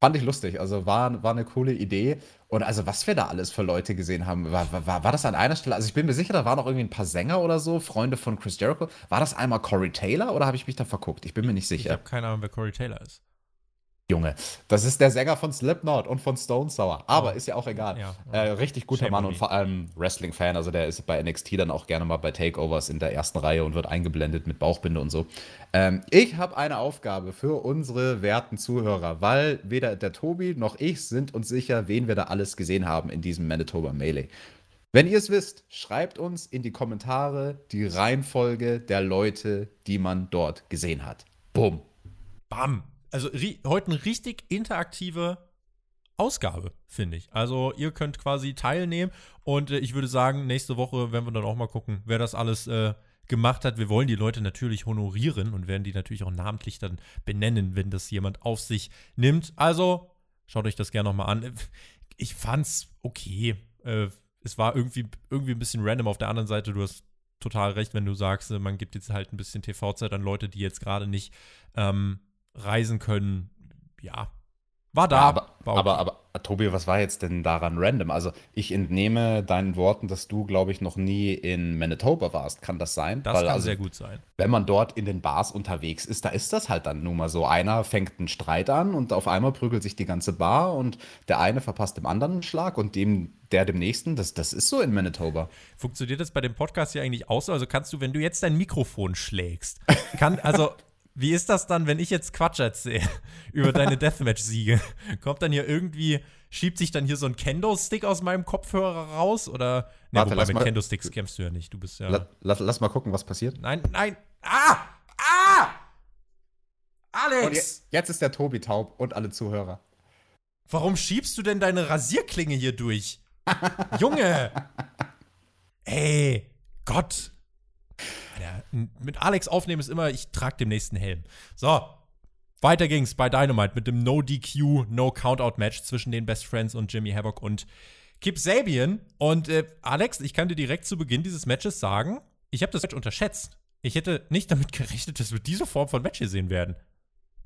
Speaker 2: fand ich lustig. Also war, war eine coole Idee. Und also, was wir da alles für Leute gesehen haben, war, war, war das an einer Stelle? Also, ich bin mir sicher, da waren auch irgendwie ein paar Sänger oder so, Freunde von Chris Jericho. War das einmal Corey Taylor oder habe ich mich da verguckt? Ich bin mir nicht sicher. Ich
Speaker 1: habe keine Ahnung, wer Corey Taylor ist.
Speaker 2: Junge, das ist der Sänger von Slipknot und von Stone Sour. Aber oh. ist ja auch egal. Ja, ja. Äh, richtig guter Shame Mann und vor allem Wrestling-Fan. Also der ist bei NXT dann auch gerne mal bei Takeovers in der ersten Reihe und wird eingeblendet mit Bauchbinde und so. Ähm, ich habe eine Aufgabe für unsere werten Zuhörer, weil weder der Tobi noch ich sind uns sicher, wen wir da alles gesehen haben in diesem Manitoba Melee. Wenn ihr es wisst, schreibt uns in die Kommentare die Reihenfolge der Leute, die man dort gesehen hat. Bumm.
Speaker 1: Bam also heute eine richtig interaktive Ausgabe, finde ich. Also ihr könnt quasi teilnehmen und äh, ich würde sagen, nächste Woche werden wir dann auch mal gucken, wer das alles äh, gemacht hat. Wir wollen die Leute natürlich honorieren und werden die natürlich auch namentlich dann benennen, wenn das jemand auf sich nimmt. Also schaut euch das gerne nochmal an. Ich fand's okay. Äh, es war irgendwie, irgendwie ein bisschen random. Auf der anderen Seite, du hast total recht, wenn du sagst, man gibt jetzt halt ein bisschen TV-Zeit an Leute, die jetzt gerade nicht ähm, reisen können, ja, war da. Ja,
Speaker 2: aber, war okay. aber, aber, Tobi, was war jetzt denn daran random? Also, ich entnehme deinen Worten, dass du, glaube ich, noch nie in Manitoba warst. Kann das sein?
Speaker 1: Das Weil, kann also, sehr gut sein.
Speaker 2: Wenn man dort in den Bars unterwegs ist, da ist das halt dann nun mal so. Einer fängt einen Streit an und auf einmal prügelt sich die ganze Bar und der eine verpasst dem anderen einen Schlag und dem der dem nächsten. Das, das ist so in Manitoba.
Speaker 1: Funktioniert das bei dem Podcast hier eigentlich auch so? Also kannst du, wenn du jetzt dein Mikrofon schlägst, kann, also [LAUGHS] wie ist das dann, wenn ich jetzt Quatsch erzähle [LAUGHS] über deine [LAUGHS] Deathmatch-Siege? Kommt dann hier irgendwie, schiebt sich dann hier so ein Kendo-Stick aus meinem Kopfhörer raus? Oder,
Speaker 2: ne, Warte, wobei
Speaker 1: mit Kendo-Sticks kämpfst du ja nicht. Du bist ja.
Speaker 2: La, lass, lass, mal gucken, was passiert.
Speaker 1: Nein, nein. Ah! Ah! Alex!
Speaker 2: Jetzt, jetzt ist der Tobi taub und alle Zuhörer.
Speaker 1: Warum schiebst du denn deine Rasierklinge hier durch? [LAUGHS] Junge! Ey, Gott! Ja, mit Alex aufnehmen ist immer, ich trage dem nächsten Helm. So, weiter ging's bei Dynamite mit dem No DQ, No Countout Match zwischen den Best Friends und Jimmy Havoc und Kip Sabian. Und äh, Alex, ich kann dir direkt zu Beginn dieses Matches sagen, ich habe das Match unterschätzt. Ich hätte nicht damit gerechnet, dass wir diese Form von Match hier sehen werden.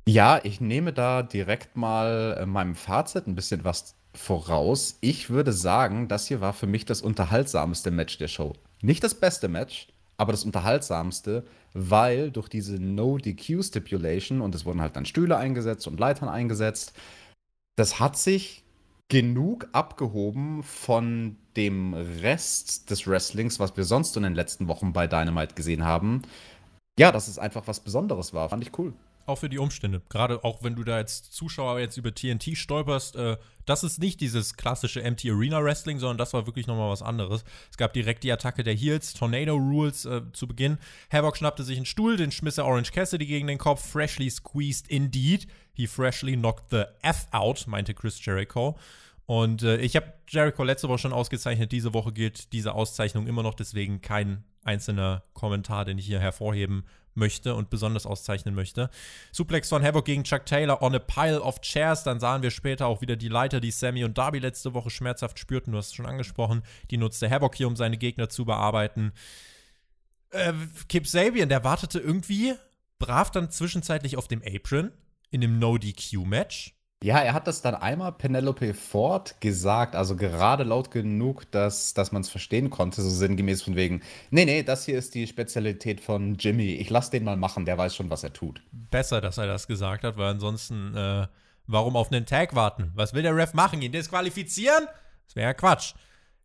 Speaker 2: Ja, ich nehme da direkt mal äh, meinem Fazit ein bisschen was voraus. Ich würde sagen, das hier war für mich das unterhaltsamste Match der Show. Nicht das beste Match, aber das unterhaltsamste, weil durch diese No-DQ-Stipulation und es wurden halt dann Stühle eingesetzt und Leitern eingesetzt, das hat sich genug abgehoben von dem Rest des Wrestlings, was wir sonst in den letzten Wochen bei Dynamite gesehen haben. Ja, dass es einfach was Besonderes war. Fand ich cool
Speaker 1: auch für die Umstände. Gerade auch wenn du da als Zuschauer jetzt über TNT stolperst, äh, das ist nicht dieses klassische Empty Arena Wrestling, sondern das war wirklich nochmal was anderes. Es gab direkt die Attacke der Heels, Tornado Rules äh, zu Beginn. Havoc schnappte sich einen Stuhl, den schmiss er Orange Cassidy gegen den Kopf. Freshly squeezed indeed. He freshly knocked the F out, meinte Chris Jericho. Und äh, ich habe Jericho letzte Woche schon ausgezeichnet. Diese Woche gilt diese Auszeichnung immer noch, deswegen kein einzelner Kommentar, den ich hier hervorheben möchte und besonders auszeichnen möchte. Suplex von Havoc gegen Chuck Taylor on a pile of chairs. Dann sahen wir später auch wieder die Leiter, die Sammy und Darby letzte Woche schmerzhaft spürten. Du hast es schon angesprochen. Die nutzte Havoc hier, um seine Gegner zu bearbeiten. Äh, Kip Sabian, der wartete irgendwie brav dann zwischenzeitlich auf dem Apron in dem No-DQ-Match.
Speaker 2: Ja, er hat das dann einmal Penelope Ford gesagt, also gerade laut genug, dass, dass man es verstehen konnte, so sinngemäß von wegen, nee, nee, das hier ist die Spezialität von Jimmy, ich lass den mal machen, der weiß schon, was er tut.
Speaker 1: Besser, dass er das gesagt hat, weil ansonsten, äh, warum auf einen Tag warten? Was will der Ref machen? Ihn disqualifizieren? Das wäre ja Quatsch.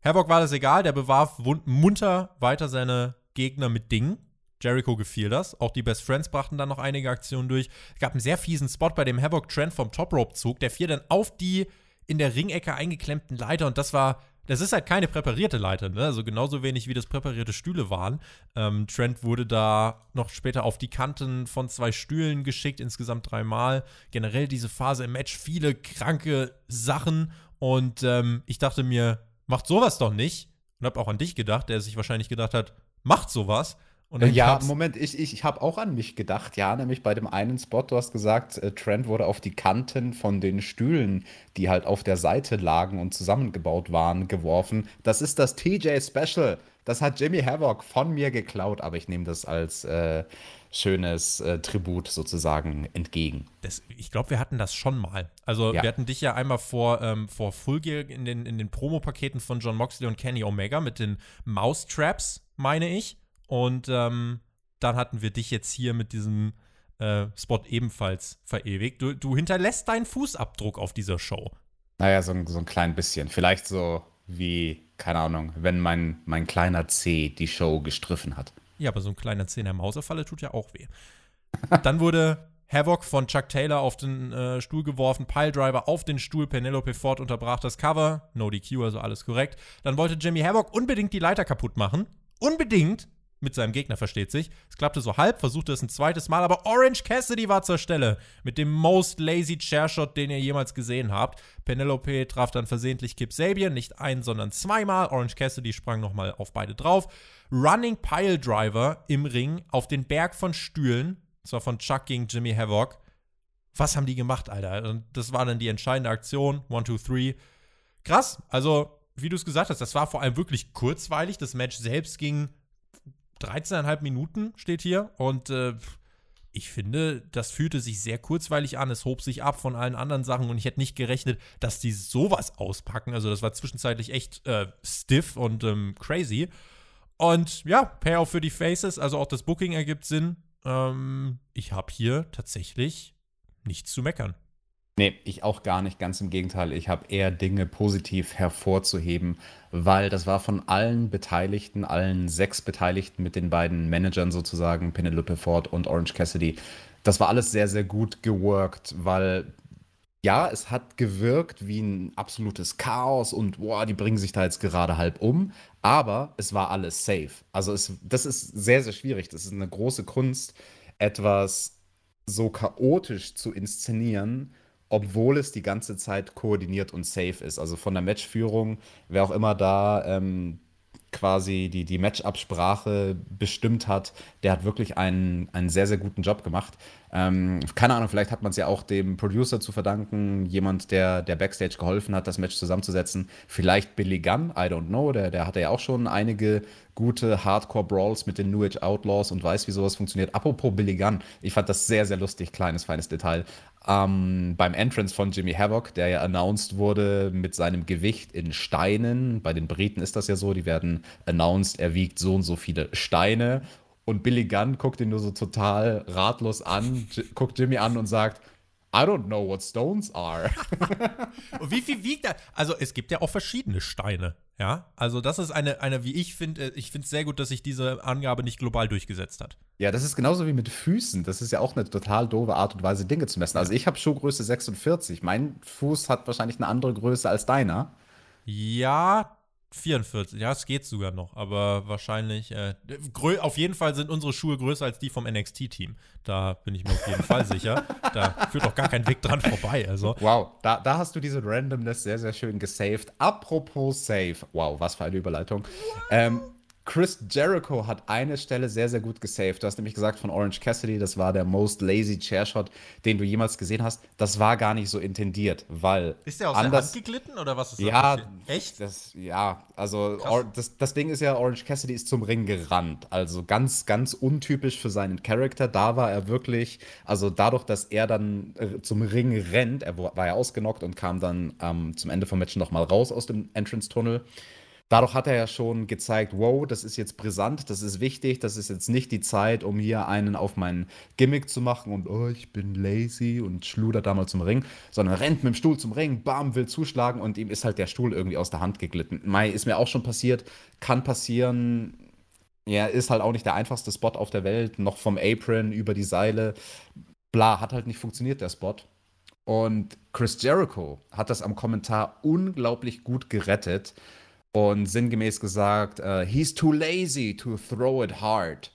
Speaker 1: Havoc war das egal, der bewarf munter weiter seine Gegner mit Dingen. Jericho gefiel das. Auch die Best Friends brachten dann noch einige Aktionen durch. Es gab einen sehr fiesen Spot, bei dem Havoc Trent vom Top Rope zog. Der fiel dann auf die in der Ringecke eingeklemmten Leiter und das war. Das ist halt keine präparierte Leiter, ne? Also genauso wenig wie das präparierte Stühle waren. Ähm, Trent wurde da noch später auf die Kanten von zwei Stühlen geschickt, insgesamt dreimal. Generell diese Phase im Match, viele kranke Sachen. Und ähm, ich dachte mir, macht sowas doch nicht. Und hab auch an dich gedacht, der sich wahrscheinlich gedacht hat, macht sowas
Speaker 2: ja, Moment, ich, ich, ich habe auch an mich gedacht, ja, nämlich bei dem einen Spot, du hast gesagt, äh, Trent wurde auf die Kanten von den Stühlen, die halt auf der Seite lagen und zusammengebaut waren, geworfen. Das ist das TJ Special. Das hat Jimmy Havoc von mir geklaut, aber ich nehme das als äh, schönes äh, Tribut sozusagen entgegen.
Speaker 1: Das, ich glaube, wir hatten das schon mal. Also, ja. wir hatten dich ja einmal vor, ähm, vor Full Gear in den, in den Promo-Paketen von John Moxley und Kenny Omega mit den Mouse-Traps, meine ich. Und ähm, dann hatten wir dich jetzt hier mit diesem äh, Spot ebenfalls verewigt. Du, du, hinterlässt deinen Fußabdruck auf dieser Show.
Speaker 2: Naja, so, so ein klein bisschen. Vielleicht so wie, keine Ahnung, wenn mein, mein kleiner C die Show gestriffen hat.
Speaker 1: Ja, aber so ein kleiner C in der Mausefalle tut ja auch weh. [LAUGHS] dann wurde Havoc von Chuck Taylor auf den äh, Stuhl geworfen, Piledriver auf den Stuhl, Penelope Ford unterbrach das Cover, no DQ, also alles korrekt. Dann wollte Jimmy Havoc unbedingt die Leiter kaputt machen. Unbedingt mit seinem Gegner, versteht sich. Es klappte so halb, versuchte es ein zweites Mal, aber Orange Cassidy war zur Stelle mit dem most lazy Chairshot, den ihr jemals gesehen habt. Penelope traf dann versehentlich Kip Sabian, nicht ein, sondern zweimal. Orange Cassidy sprang nochmal auf beide drauf. Running Pile Driver im Ring auf den Berg von Stühlen, zwar von Chuck gegen Jimmy Havoc. Was haben die gemacht, Alter? Und das war dann die entscheidende Aktion. One, two, three. Krass. Also, wie du es gesagt hast, das war vor allem wirklich kurzweilig. Das Match selbst ging 13,5 Minuten steht hier und äh, ich finde, das fühlte sich sehr kurzweilig an. Es hob sich ab von allen anderen Sachen und ich hätte nicht gerechnet, dass die sowas auspacken. Also, das war zwischenzeitlich echt äh, stiff und ähm, crazy. Und ja, Payoff für die Faces, also auch das Booking ergibt Sinn. Ähm, ich habe hier tatsächlich nichts zu meckern.
Speaker 2: Nee, ich auch gar nicht, ganz im Gegenteil. Ich habe eher Dinge positiv hervorzuheben, weil das war von allen Beteiligten, allen sechs Beteiligten mit den beiden Managern sozusagen, Penelope Ford und Orange Cassidy, das war alles sehr, sehr gut geworkt, weil ja, es hat gewirkt wie ein absolutes Chaos und boah, die bringen sich da jetzt gerade halb um, aber es war alles safe. Also es, das ist sehr, sehr schwierig. Das ist eine große Kunst, etwas so chaotisch zu inszenieren obwohl es die ganze Zeit koordiniert und safe ist. Also von der Matchführung, wer auch immer da ähm, quasi die, die Match-Absprache bestimmt hat, der hat wirklich einen, einen sehr, sehr guten Job gemacht. Ähm, keine Ahnung, vielleicht hat man es ja auch dem Producer zu verdanken, jemand, der, der Backstage geholfen hat, das Match zusammenzusetzen. Vielleicht Billy Gunn, I don't know, der, der hatte ja auch schon einige gute Hardcore-Brawls mit den New Age Outlaws und weiß, wie sowas funktioniert. Apropos Billy Gunn, ich fand das sehr, sehr lustig, kleines, feines Detail. Ähm, beim Entrance von Jimmy Havoc, der ja announced wurde mit seinem Gewicht in Steinen. Bei den Briten ist das ja so, die werden announced, er wiegt so und so viele Steine. Und Billy Gunn guckt ihn nur so total ratlos an, guckt Jimmy an und sagt, I don't know what stones are. [LAUGHS]
Speaker 1: und wie viel wiegt er? Also es gibt ja auch verschiedene Steine. Ja, also das ist eine, eine wie ich finde, äh, ich finde es sehr gut, dass sich diese Angabe nicht global durchgesetzt hat.
Speaker 2: Ja, das ist genauso wie mit Füßen. Das ist ja auch eine total doofe Art und Weise, Dinge zu messen. Also ich habe Schuhgröße 46. Mein Fuß hat wahrscheinlich eine andere Größe als deiner.
Speaker 1: Ja, 44, ja, es geht sogar noch, aber wahrscheinlich, äh, auf jeden Fall sind unsere Schuhe größer als die vom NXT-Team. Da bin ich mir auf jeden Fall sicher. Da führt auch gar kein Weg dran vorbei. Also.
Speaker 2: Wow, da, da hast du diese Randomness sehr, sehr schön gesaved. Apropos Save, wow, was für eine Überleitung. Ähm, Chris Jericho hat eine Stelle sehr, sehr gut gesaved. Du hast nämlich gesagt von Orange Cassidy, das war der most lazy Chairshot, den du jemals gesehen hast. Das war gar nicht so intendiert, weil.
Speaker 1: Ist der aus anders, der Hand geglitten oder was ist
Speaker 2: das? Ja, echt? Das, ja, also das, das Ding ist ja, Orange Cassidy ist zum Ring gerannt. Also ganz, ganz untypisch für seinen Charakter. Da war er wirklich, also dadurch, dass er dann äh, zum Ring rennt, er war ja ausgenockt und kam dann ähm, zum Ende vom Match nochmal raus aus dem Entrance-Tunnel dadurch hat er ja schon gezeigt, wow, das ist jetzt brisant, das ist wichtig, das ist jetzt nicht die Zeit, um hier einen auf mein Gimmick zu machen und oh, ich bin lazy und schludert da mal zum Ring, sondern rennt mit dem Stuhl zum Ring, bam, will zuschlagen und ihm ist halt der Stuhl irgendwie aus der Hand geglitten. Mai ist mir auch schon passiert, kann passieren. Ja, ist halt auch nicht der einfachste Spot auf der Welt, noch vom Apron über die Seile. Bla, hat halt nicht funktioniert, der Spot. Und Chris Jericho hat das am Kommentar unglaublich gut gerettet und sinngemäß gesagt, uh, he's too lazy to throw it hard.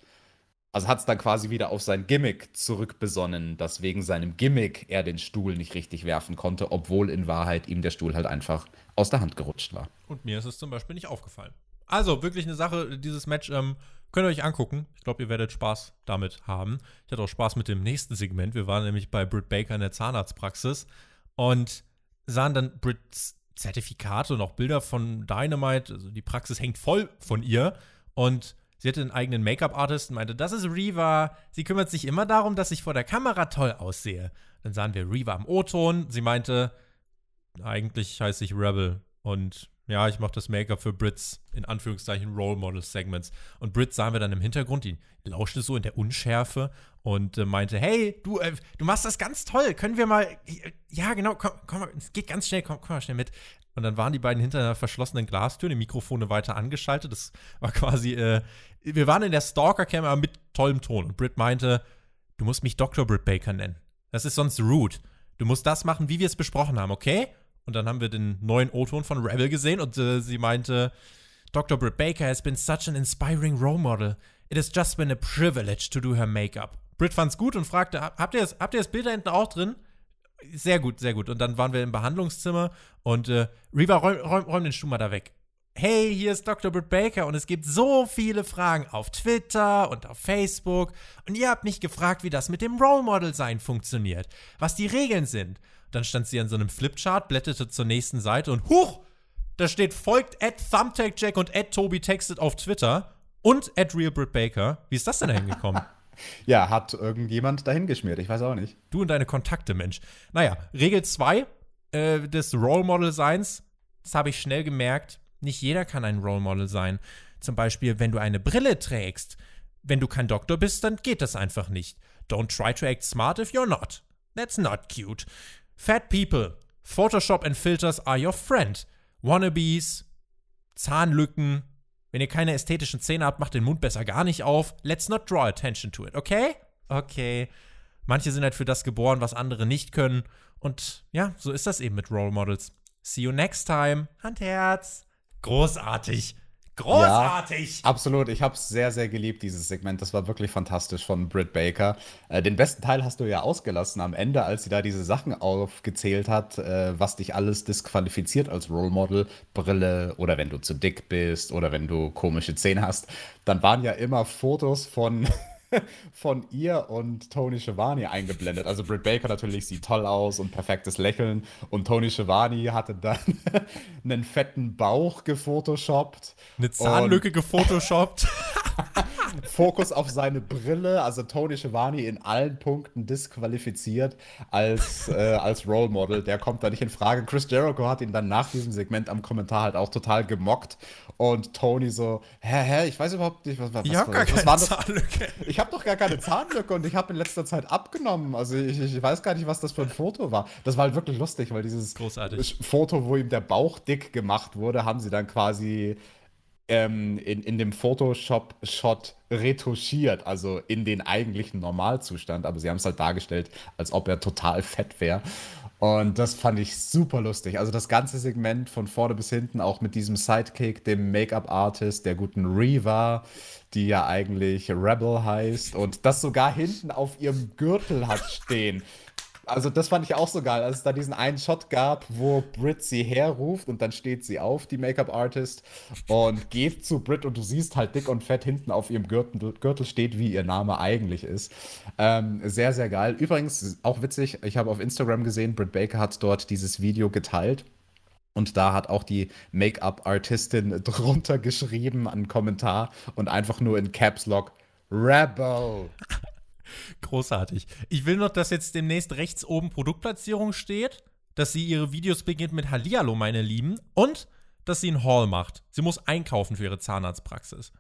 Speaker 2: Also hat es dann quasi wieder auf sein Gimmick zurückbesonnen, dass wegen seinem Gimmick er den Stuhl nicht richtig werfen konnte, obwohl in Wahrheit ihm der Stuhl halt einfach aus der Hand gerutscht war.
Speaker 1: Und mir ist es zum Beispiel nicht aufgefallen. Also wirklich eine Sache, dieses Match ähm, könnt ihr euch angucken. Ich glaube, ihr werdet Spaß damit haben. Ich hatte auch Spaß mit dem nächsten Segment. Wir waren nämlich bei Britt Baker in der Zahnarztpraxis und sahen dann Britts Zertifikate und auch Bilder von Dynamite. Also die Praxis hängt voll von ihr. Und sie hatte einen eigenen Make-up-Artist und meinte, das ist Reva. Sie kümmert sich immer darum, dass ich vor der Kamera toll aussehe. Dann sahen wir Reva am O-Ton. Sie meinte, eigentlich heiße ich Rebel. Und ja, ich mache das Make-up für Brits, in Anführungszeichen Role Model Segments. Und Brits sahen wir dann im Hintergrund, die lauschte so in der Unschärfe und äh, meinte, hey, du, äh, du machst das ganz toll, können wir mal, ja genau, komm, komm mal, es geht ganz schnell, komm, komm mal schnell mit. Und dann waren die beiden hinter einer verschlossenen Glastür, die Mikrofone weiter angeschaltet. Das war quasi, äh, wir waren in der Stalker-Cam, aber mit tollem Ton. Und Britt meinte, du musst mich Dr. Britt Baker nennen. Das ist sonst rude. Du musst das machen, wie wir es besprochen haben, okay? Und dann haben wir den neuen O-Ton von Rebel gesehen und äh, sie meinte, Dr. Britt Baker has been such an inspiring role model. It has just been a privilege to do her makeup. Britt fand's gut und fragte, habt ihr, das, habt ihr das Bild da hinten auch drin? Sehr gut, sehr gut. Und dann waren wir im Behandlungszimmer und äh, Reva, räum, räum, räum den Stuhl mal da weg. Hey, hier ist Dr. Britt Baker und es gibt so viele Fragen auf Twitter und auf Facebook. Und ihr habt mich gefragt, wie das mit dem Role Model sein funktioniert, was die Regeln sind. Dann stand sie an so einem Flipchart, blätterte zur nächsten Seite und huch, da steht folgt at ThumbtackJack und at Toby textet auf Twitter und at RealBritBaker. Wie ist das denn da hingekommen? [LAUGHS]
Speaker 2: ja, hat irgendjemand dahin geschmiert. Ich weiß auch nicht.
Speaker 1: Du und deine Kontakte, Mensch. Naja, Regel 2 äh, des Role Model Seins, das habe ich schnell gemerkt. Nicht jeder kann ein Role Model sein. Zum Beispiel, wenn du eine Brille trägst. Wenn du kein Doktor bist, dann geht das einfach nicht. Don't try to act smart if you're not. That's not cute. Fat people. Photoshop and filters are your friend. Wannabes. Zahnlücken. Wenn ihr keine ästhetischen Zähne habt, macht den Mund besser gar nicht auf. Let's not draw attention to it, okay? Okay. Manche sind halt für das geboren, was andere nicht können. Und ja, so ist das eben mit Role Models. See you next time. Hand Herz. Großartig. Großartig!
Speaker 2: Ja, absolut. Ich habe es sehr, sehr geliebt, dieses Segment. Das war wirklich fantastisch von Britt Baker. Äh, den besten Teil hast du ja ausgelassen am Ende, als sie da diese Sachen aufgezählt hat, äh, was dich alles disqualifiziert als Role Model. Brille oder wenn du zu dick bist oder wenn du komische Zähne hast. Dann waren ja immer Fotos von [LAUGHS] [LAUGHS] von ihr und Tony Schiavone eingeblendet. Also Britt Baker natürlich sieht toll aus und perfektes Lächeln. Und Tony Schiavone hatte dann [LAUGHS] einen fetten Bauch gefotoshoppt.
Speaker 1: Eine Zahnlücke gefotoshoppt. [LAUGHS]
Speaker 2: Fokus auf seine Brille. Also Tony Schiavone in allen Punkten disqualifiziert als, äh, als Role Model. Der kommt da nicht in Frage. Chris Jericho hat ihn dann nach diesem Segment am Kommentar halt auch total gemockt. Und Tony so, hä, hä, ich weiß überhaupt nicht, was, was,
Speaker 1: ich habe gar
Speaker 2: was
Speaker 1: keine Zahnlücke.
Speaker 2: Ich habe doch gar keine Zahnlücke und ich habe in letzter Zeit abgenommen. Also ich, ich, weiß gar nicht, was das für ein Foto war. Das war halt wirklich lustig, weil dieses
Speaker 1: Großartig.
Speaker 2: Foto, wo ihm der Bauch dick gemacht wurde, haben sie dann quasi ähm, in, in dem Photoshop-Shot retuschiert, also in den eigentlichen Normalzustand. Aber sie haben es halt dargestellt, als ob er total fett wäre. Und das fand ich super lustig. Also das ganze Segment von vorne bis hinten, auch mit diesem Sidekick, dem Make-up-Artist, der guten Reva, die ja eigentlich Rebel heißt und das sogar hinten auf ihrem Gürtel hat stehen. Also das fand ich auch so geil, als es da diesen einen Shot gab, wo Brit sie herruft und dann steht sie auf, die Make-up-Artist, und geht zu Brit und du siehst halt dick und fett hinten auf ihrem Gürtel, Gürtel steht, wie ihr Name eigentlich ist. Ähm, sehr, sehr geil. Übrigens, auch witzig, ich habe auf Instagram gesehen, Brit Baker hat dort dieses Video geteilt. Und da hat auch die Make-up-Artistin [LAUGHS] drunter geschrieben, einen Kommentar und einfach nur in Caps Lock Rebel. [LAUGHS]
Speaker 1: Großartig. Ich will noch, dass jetzt demnächst rechts oben Produktplatzierung steht, dass sie ihre Videos beginnt mit Hallihallo, meine Lieben, und dass sie einen Haul macht. Sie muss einkaufen für ihre Zahnarztpraxis.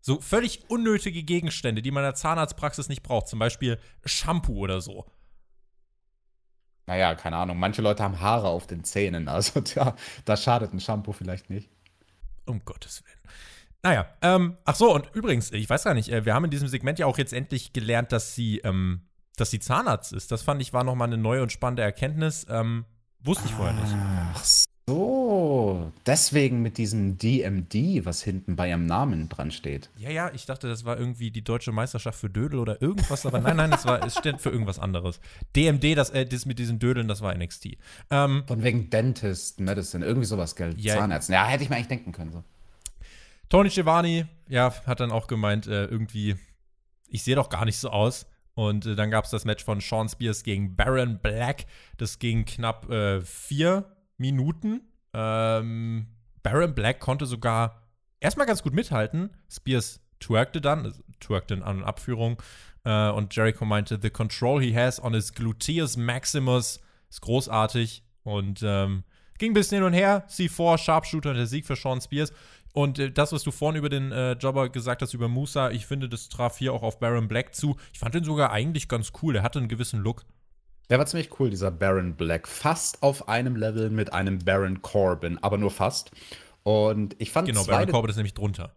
Speaker 1: So völlig unnötige Gegenstände, die man in der Zahnarztpraxis nicht braucht. Zum Beispiel Shampoo oder so.
Speaker 2: Naja, keine Ahnung. Manche Leute haben Haare auf den Zähnen. Also, tja, da schadet ein Shampoo vielleicht nicht.
Speaker 1: Um Gottes Willen. Naja, ähm, ach so, und übrigens, ich weiß gar nicht, äh, wir haben in diesem Segment ja auch jetzt endlich gelernt, dass sie, ähm, dass sie Zahnarzt ist. Das fand ich war nochmal eine neue und spannende Erkenntnis. Ähm, wusste ich vorher nicht.
Speaker 2: Ach so, deswegen mit diesem DMD, was hinten bei ihrem Namen dran steht.
Speaker 1: Ja, ja, ich dachte, das war irgendwie die deutsche Meisterschaft für Dödel oder irgendwas, aber nein, nein, das war, es steht für irgendwas anderes. DMD, das, äh, das mit diesen Dödeln, das war NXT.
Speaker 2: Ähm, Von wegen Dentist, Medicine, irgendwie sowas, gell? Ja, Zahnärzten. Ja, hätte ich mir eigentlich denken können. So.
Speaker 1: Tony Giovanni, ja, hat dann auch gemeint, äh, irgendwie, ich sehe doch gar nicht so aus. Und äh, dann gab es das Match von Sean Spears gegen Baron Black. Das ging knapp äh, vier Minuten. Ähm, Baron Black konnte sogar erstmal ganz gut mithalten. Spears twerkte dann, also twerkte in An- und Abführung. Äh, und Jericho meinte, the control he has on his gluteus maximus ist großartig. Und ähm, ging ein bisschen hin und her. C4, Sharpshooter, der Sieg für Sean Spears. Und äh, das, was du vorhin über den äh, Jobber gesagt hast, über Musa, ich finde, das traf hier auch auf Baron Black zu. Ich fand den sogar eigentlich ganz cool. Der hatte einen gewissen Look.
Speaker 2: Der war ziemlich cool, dieser Baron Black. Fast auf einem Level mit einem Baron Corbin, aber nur fast. Und ich fand
Speaker 1: Genau, Baron Corbin ist nämlich drunter.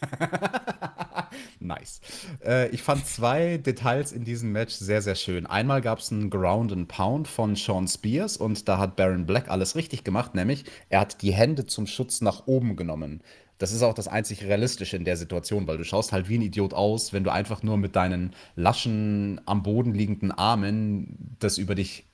Speaker 1: [LAUGHS]
Speaker 2: nice. Äh, ich fand zwei Details in diesem Match sehr, sehr schön. Einmal gab es einen Ground and Pound von Sean Spears und da hat Baron Black alles richtig gemacht, nämlich er hat die Hände zum Schutz nach oben genommen. Das ist auch das einzig Realistische in der Situation, weil du schaust halt wie ein Idiot aus, wenn du einfach nur mit deinen laschen, am Boden liegenden Armen das über dich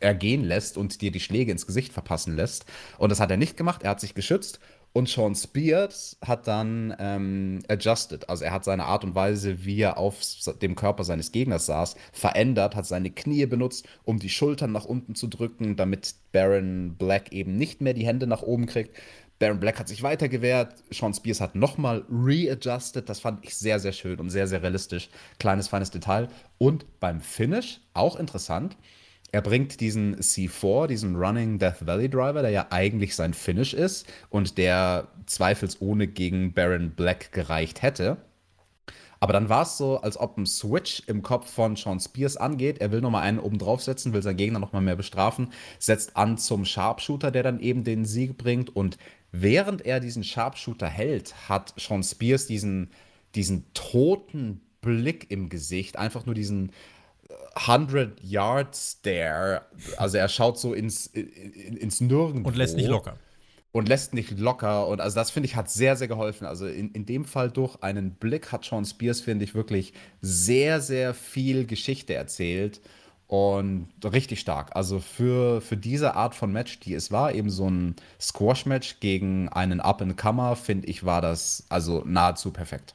Speaker 2: ergehen lässt und dir die Schläge ins Gesicht verpassen lässt. Und das hat er nicht gemacht, er hat sich geschützt und Sean Spears hat dann ähm, adjusted, also er hat seine Art und Weise, wie er auf dem Körper seines Gegners saß, verändert, hat seine Knie benutzt, um die Schultern nach unten zu drücken, damit Baron Black eben nicht mehr die Hände nach oben kriegt. Baron Black hat sich weiter gewehrt, Sean Spears hat nochmal readjusted, das fand ich sehr, sehr schön und sehr, sehr realistisch. Kleines, feines Detail. Und beim Finish, auch interessant, er bringt diesen C4, diesen Running Death Valley Driver, der ja eigentlich sein Finish ist und der zweifelsohne gegen Baron Black gereicht hätte. Aber dann war es so, als ob ein Switch im Kopf von Sean Spears angeht. Er will nochmal einen oben draufsetzen, will seinen Gegner nochmal mehr bestrafen, setzt an zum Sharpshooter, der dann eben den Sieg bringt. Und während er diesen Sharpshooter hält, hat Sean Spears diesen, diesen toten Blick im Gesicht, einfach nur diesen 100 Yard Stare. Also er schaut so ins, ins Nirgendwo.
Speaker 1: Und lässt nicht locker.
Speaker 2: und lässt nicht locker. Und also das finde ich hat sehr, sehr geholfen. Also in, in dem Fall durch einen Blick hat Sean Spears, finde ich, wirklich sehr, sehr viel Geschichte erzählt. Und richtig stark. Also für, für diese Art von Match, die es war, eben so ein Squash-Match gegen einen Up-and-Comer, finde ich, war das also nahezu perfekt.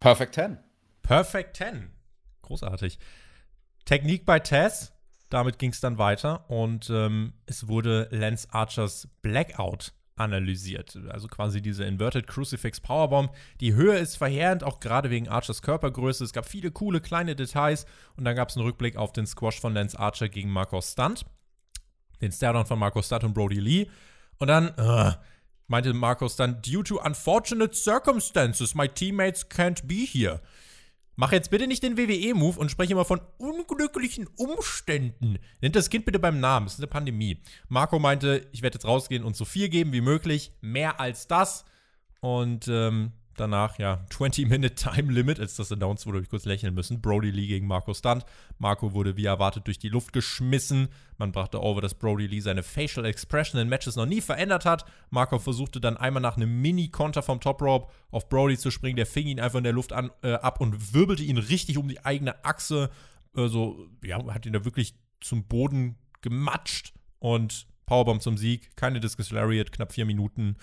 Speaker 2: Perfect 10.
Speaker 1: Perfect 10. Großartig. Technik bei Tess. Damit ging es dann weiter und ähm, es wurde Lance Archers Blackout analysiert. Also quasi diese Inverted Crucifix Powerbomb. Die Höhe ist verheerend, auch gerade wegen Archers Körpergröße. Es gab viele coole kleine Details und dann gab es einen Rückblick auf den Squash von Lance Archer gegen Marcos Stunt. Den Stairdown von Marcos Stunt und Brody Lee. Und dann uh, meinte Marcos dann, due to unfortunate circumstances, my teammates can't be here. Mach jetzt bitte nicht den WWE-Move und spreche immer von unglücklichen Umständen. Nennt das Kind bitte beim Namen. Es ist eine Pandemie. Marco meinte, ich werde jetzt rausgehen und so viel geben wie möglich. Mehr als das. Und ähm, danach, ja, 20-Minute [LAUGHS] Time Limit, als das announced wurde, habe ich kurz lächeln müssen. Brody Lee gegen Marco Stunt. Marco wurde wie erwartet durch die Luft geschmissen. Man brachte over, dass Brody Lee seine Facial Expression in Matches noch nie verändert hat. Marco versuchte dann einmal nach einem Mini-Konter vom Top Rope auf Brody zu springen. Der fing ihn einfach in der Luft an, äh, ab und wirbelte ihn richtig um die eigene Achse. Also, ja, hat ihn da wirklich zum Boden gematscht. Und Powerbomb zum Sieg. Keine Discus Lariat, knapp vier Minuten.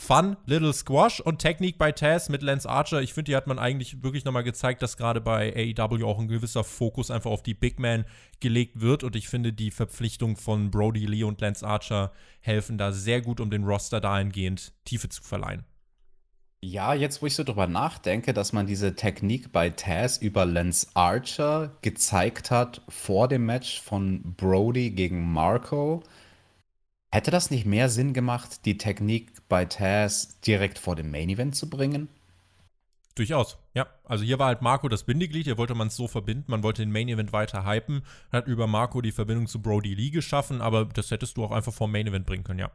Speaker 1: Fun, Little Squash und Technik bei Taz mit Lance Archer. Ich finde, die hat man eigentlich wirklich nochmal gezeigt, dass gerade bei AEW auch ein gewisser Fokus einfach auf die Big Man gelegt wird. Und ich finde, die Verpflichtung von Brody Lee und Lance Archer helfen da sehr gut, um den Roster dahingehend Tiefe zu verleihen.
Speaker 2: Ja, jetzt wo ich so drüber nachdenke, dass man diese Technik bei Taz über Lance Archer gezeigt hat vor dem Match von Brody gegen Marco, Hätte das nicht mehr Sinn gemacht, die Technik bei Taz direkt vor dem Main Event zu bringen?
Speaker 1: Durchaus, ja. Also hier war halt Marco das Bindeglied, hier wollte man es so verbinden, man wollte den Main Event weiter hypen, hat über Marco die Verbindung zu Brody Lee geschaffen, aber das hättest du auch einfach vor Main Event bringen können, ja.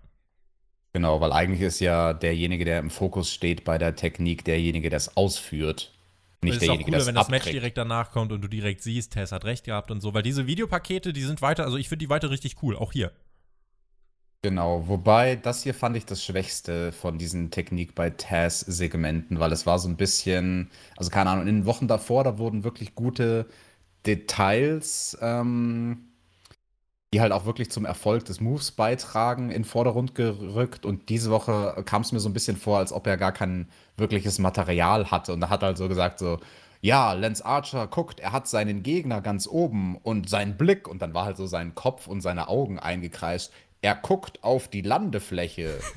Speaker 2: Genau, weil eigentlich ist ja derjenige, der im Fokus steht bei der Technik, derjenige, der es ausführt.
Speaker 1: Nicht derjenige, ist auch cooler, wenn das Match direkt danach kommt und du direkt siehst, Tess hat recht gehabt und so, weil diese Videopakete, die sind weiter, also ich finde die weiter richtig cool, auch hier.
Speaker 2: Genau, wobei das hier fand ich das Schwächste von diesen Technik bei Taz-Segmenten, weil es war so ein bisschen, also keine Ahnung, in den Wochen davor, da wurden wirklich gute Details, ähm, die halt auch wirklich zum Erfolg des Moves beitragen, in Vordergrund gerückt. Und diese Woche kam es mir so ein bisschen vor, als ob er gar kein wirkliches Material hatte. Und da hat er halt so gesagt, so, ja, Lance Archer guckt, er hat seinen Gegner ganz oben und seinen Blick und dann war halt so sein Kopf und seine Augen eingekreist er guckt auf die Landefläche. [LAUGHS]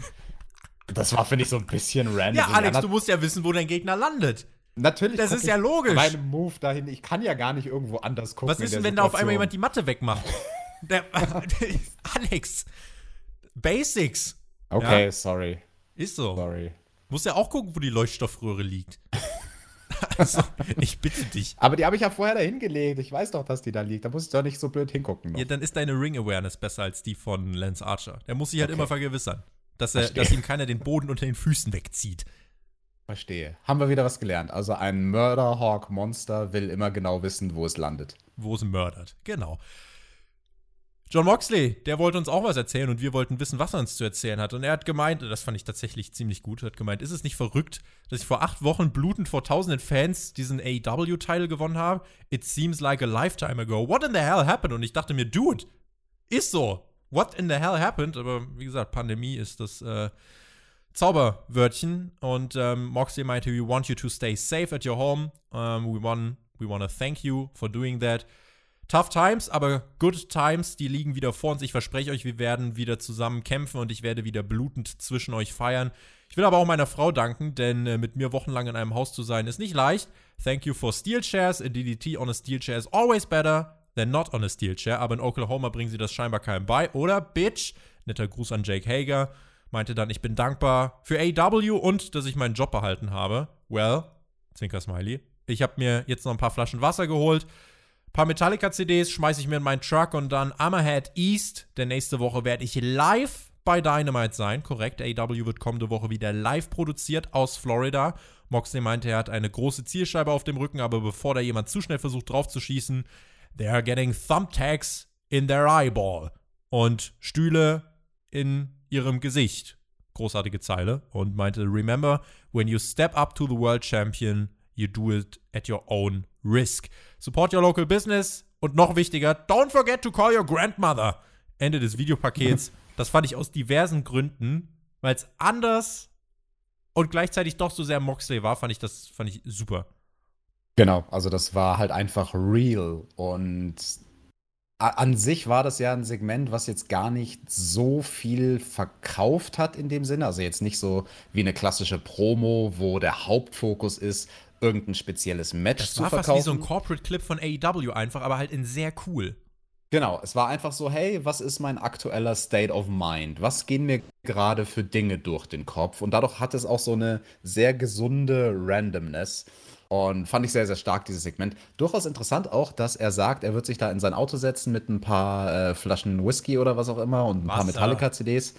Speaker 2: Das war, finde ich, so ein bisschen random.
Speaker 1: Ja, Alex, du musst ja wissen, wo dein Gegner landet.
Speaker 2: Natürlich.
Speaker 1: Das ist ja logisch.
Speaker 2: Mein Move dahin, ich kann ja gar nicht irgendwo anders gucken.
Speaker 1: Was ist denn, wenn da auf einmal jemand die Matte wegmacht? [LAUGHS] der, [LAUGHS] Alex, Basics.
Speaker 2: Okay, ja. sorry.
Speaker 1: Ist so.
Speaker 2: Sorry.
Speaker 1: Muss ja auch gucken, wo die Leuchtstoffröhre liegt. [LAUGHS] Also, ich bitte dich.
Speaker 2: Aber die habe ich ja vorher da hingelegt. Ich weiß doch, dass die da liegt. Da muss ich doch nicht so blöd hingucken.
Speaker 1: Noch. Ja, dann ist deine Ring-Awareness besser als die von Lance Archer. Der muss sich halt okay. immer vergewissern, dass, er, dass ihm keiner den Boden unter den Füßen wegzieht.
Speaker 2: Verstehe. Haben wir wieder was gelernt. Also ein Murder-Hawk-Monster will immer genau wissen, wo es landet.
Speaker 1: Wo es mördert. Genau. John Moxley, der wollte uns auch was erzählen und wir wollten wissen, was er uns zu erzählen hat. Und er hat gemeint, das fand ich tatsächlich ziemlich gut, hat gemeint, ist es nicht verrückt, dass ich vor acht Wochen blutend vor tausenden Fans diesen AEW-Title gewonnen habe? It seems like a lifetime ago. What in the hell happened? Und ich dachte mir, dude, ist so. What in the hell happened? Aber wie gesagt, Pandemie ist das äh, Zauberwörtchen. Und ähm, Moxley meinte, we want you to stay safe at your home. Um, we want, we want to thank you for doing that. Tough Times, aber Good Times, die liegen wieder vor uns. Ich verspreche euch, wir werden wieder zusammen kämpfen und ich werde wieder blutend zwischen euch feiern. Ich will aber auch meiner Frau danken, denn äh, mit mir wochenlang in einem Haus zu sein ist nicht leicht. Thank you for steel chairs. A DDT on a steel chair is always better than not on a steel chair. Aber in Oklahoma bringen sie das scheinbar keinem bei. Oder, Bitch? Netter Gruß an Jake Hager. Meinte dann, ich bin dankbar für AW und dass ich meinen Job behalten habe. Well, Zwinker Smiley. Ich habe mir jetzt noch ein paar Flaschen Wasser geholt paar Metallica-CDs schmeiße ich mir in meinen Truck und dann Hammerhead East. Denn nächste Woche werde ich live bei Dynamite sein. Korrekt, AW wird kommende Woche wieder live produziert aus Florida. Moxley meinte, er hat eine große Zielscheibe auf dem Rücken, aber bevor da jemand zu schnell versucht draufzuschießen, they are getting thumbtacks in their eyeball. Und Stühle in ihrem Gesicht. großartige Zeile und meinte, remember, when you step up to the world champion, you do it at your own risk. Support your local business und noch wichtiger, don't forget to call your grandmother. Ende des Videopakets. [LAUGHS] Das fand ich aus diversen Gründen, weil es anders und gleichzeitig doch so sehr Moxley war, fand ich das fand ich super.
Speaker 2: Genau, also das war halt einfach real und an sich war das ja ein Segment, was jetzt gar nicht so viel verkauft hat in dem Sinne. Also jetzt nicht so wie eine klassische Promo, wo der Hauptfokus ist, irgendein spezielles Match
Speaker 1: das
Speaker 2: zu
Speaker 1: war
Speaker 2: verkaufen.
Speaker 1: fast wie so ein Corporate Clip von AEW einfach, aber halt in sehr cool.
Speaker 2: Genau, es war einfach so, hey, was ist mein aktueller State of Mind? Was gehen mir gerade für Dinge durch den Kopf? Und dadurch hat es auch so eine sehr gesunde Randomness. Und fand ich sehr, sehr stark, dieses Segment. Durchaus interessant auch, dass er sagt, er wird sich da in sein Auto setzen mit ein paar äh, Flaschen Whisky oder was auch immer und ein
Speaker 1: Wasser.
Speaker 2: paar Metallica-CDs.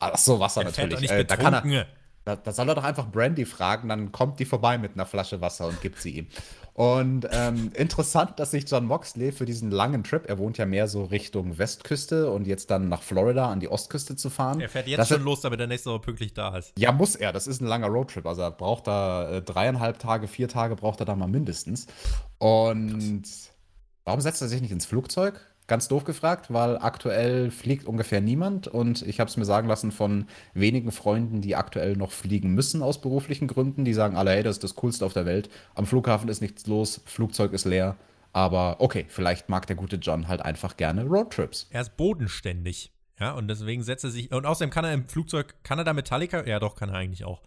Speaker 2: Ach so, Wasser
Speaker 1: Er fährt doch
Speaker 2: natürlich.
Speaker 1: nicht
Speaker 2: Äh, da kann er. Da, da soll er doch einfach Brandy fragen, dann kommt die vorbei mit einer Flasche Wasser und gibt sie ihm. Und ähm, interessant, dass sich John Moxley für diesen langen Trip, er wohnt ja mehr so Richtung Westküste und jetzt dann nach Florida an die Ostküste zu fahren.
Speaker 1: Er fährt jetzt schon los, damit er nächste Woche pünktlich da ist.
Speaker 2: ja, muss er. Das ist ein langer Roadtrip. Also er braucht da äh, dreieinhalb Tage, vier Tage braucht er da mal mindestens. Und warum setzt er sich nicht ins Flugzeug? Ganz doof gefragt, weil aktuell fliegt ungefähr niemand und ich habe es mir sagen lassen von wenigen Freunden, die aktuell noch fliegen müssen aus beruflichen Gründen. Die sagen alle, hey, das ist das Coolste auf der Welt. Am Flughafen ist nichts los, Flugzeug ist leer. Aber okay, vielleicht mag der gute John halt einfach gerne Roadtrips.
Speaker 1: Er ist bodenständig. Ja, und deswegen setzt er sich. Und außerdem kann er im Flugzeug, kann er da Metallica? Ja, doch, kann er eigentlich auch.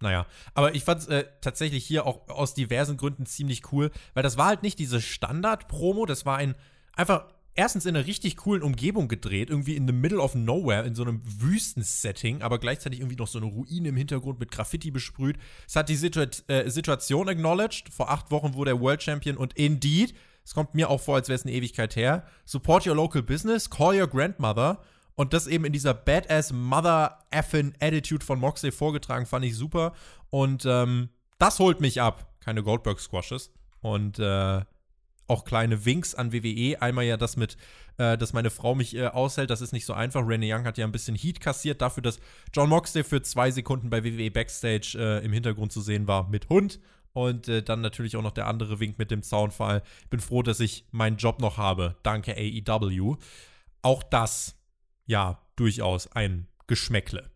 Speaker 1: Naja, aber ich fand es äh, tatsächlich hier auch aus diversen Gründen ziemlich cool, weil das war halt nicht diese Standard-Promo, das war ein einfach erstens in einer richtig coolen Umgebung gedreht, irgendwie in the middle of nowhere, in so einem Wüstensetting, aber gleichzeitig irgendwie noch so eine Ruine im Hintergrund mit Graffiti besprüht. Es hat die Situa äh, Situation acknowledged. Vor acht Wochen wurde er World Champion und indeed, es kommt mir auch vor, als wäre es eine Ewigkeit her. Support your local business, call your grandmother. Und das eben in dieser Badass Mother effin Attitude von Moxley vorgetragen, fand ich super. Und ähm, das holt mich ab. Keine Goldberg Squashes. Und äh, auch kleine Winks an WWE. Einmal ja das mit, äh, dass meine Frau mich äh, aushält. Das ist nicht so einfach. Renee Young hat ja ein bisschen Heat kassiert dafür, dass John Moxley für zwei Sekunden bei WWE Backstage äh, im Hintergrund zu sehen war mit Hund. Und äh, dann natürlich auch noch der andere Wink mit dem Zaunfall. Ich bin froh, dass ich meinen Job noch habe. Danke AEW. Auch das, ja, durchaus ein Geschmäckle.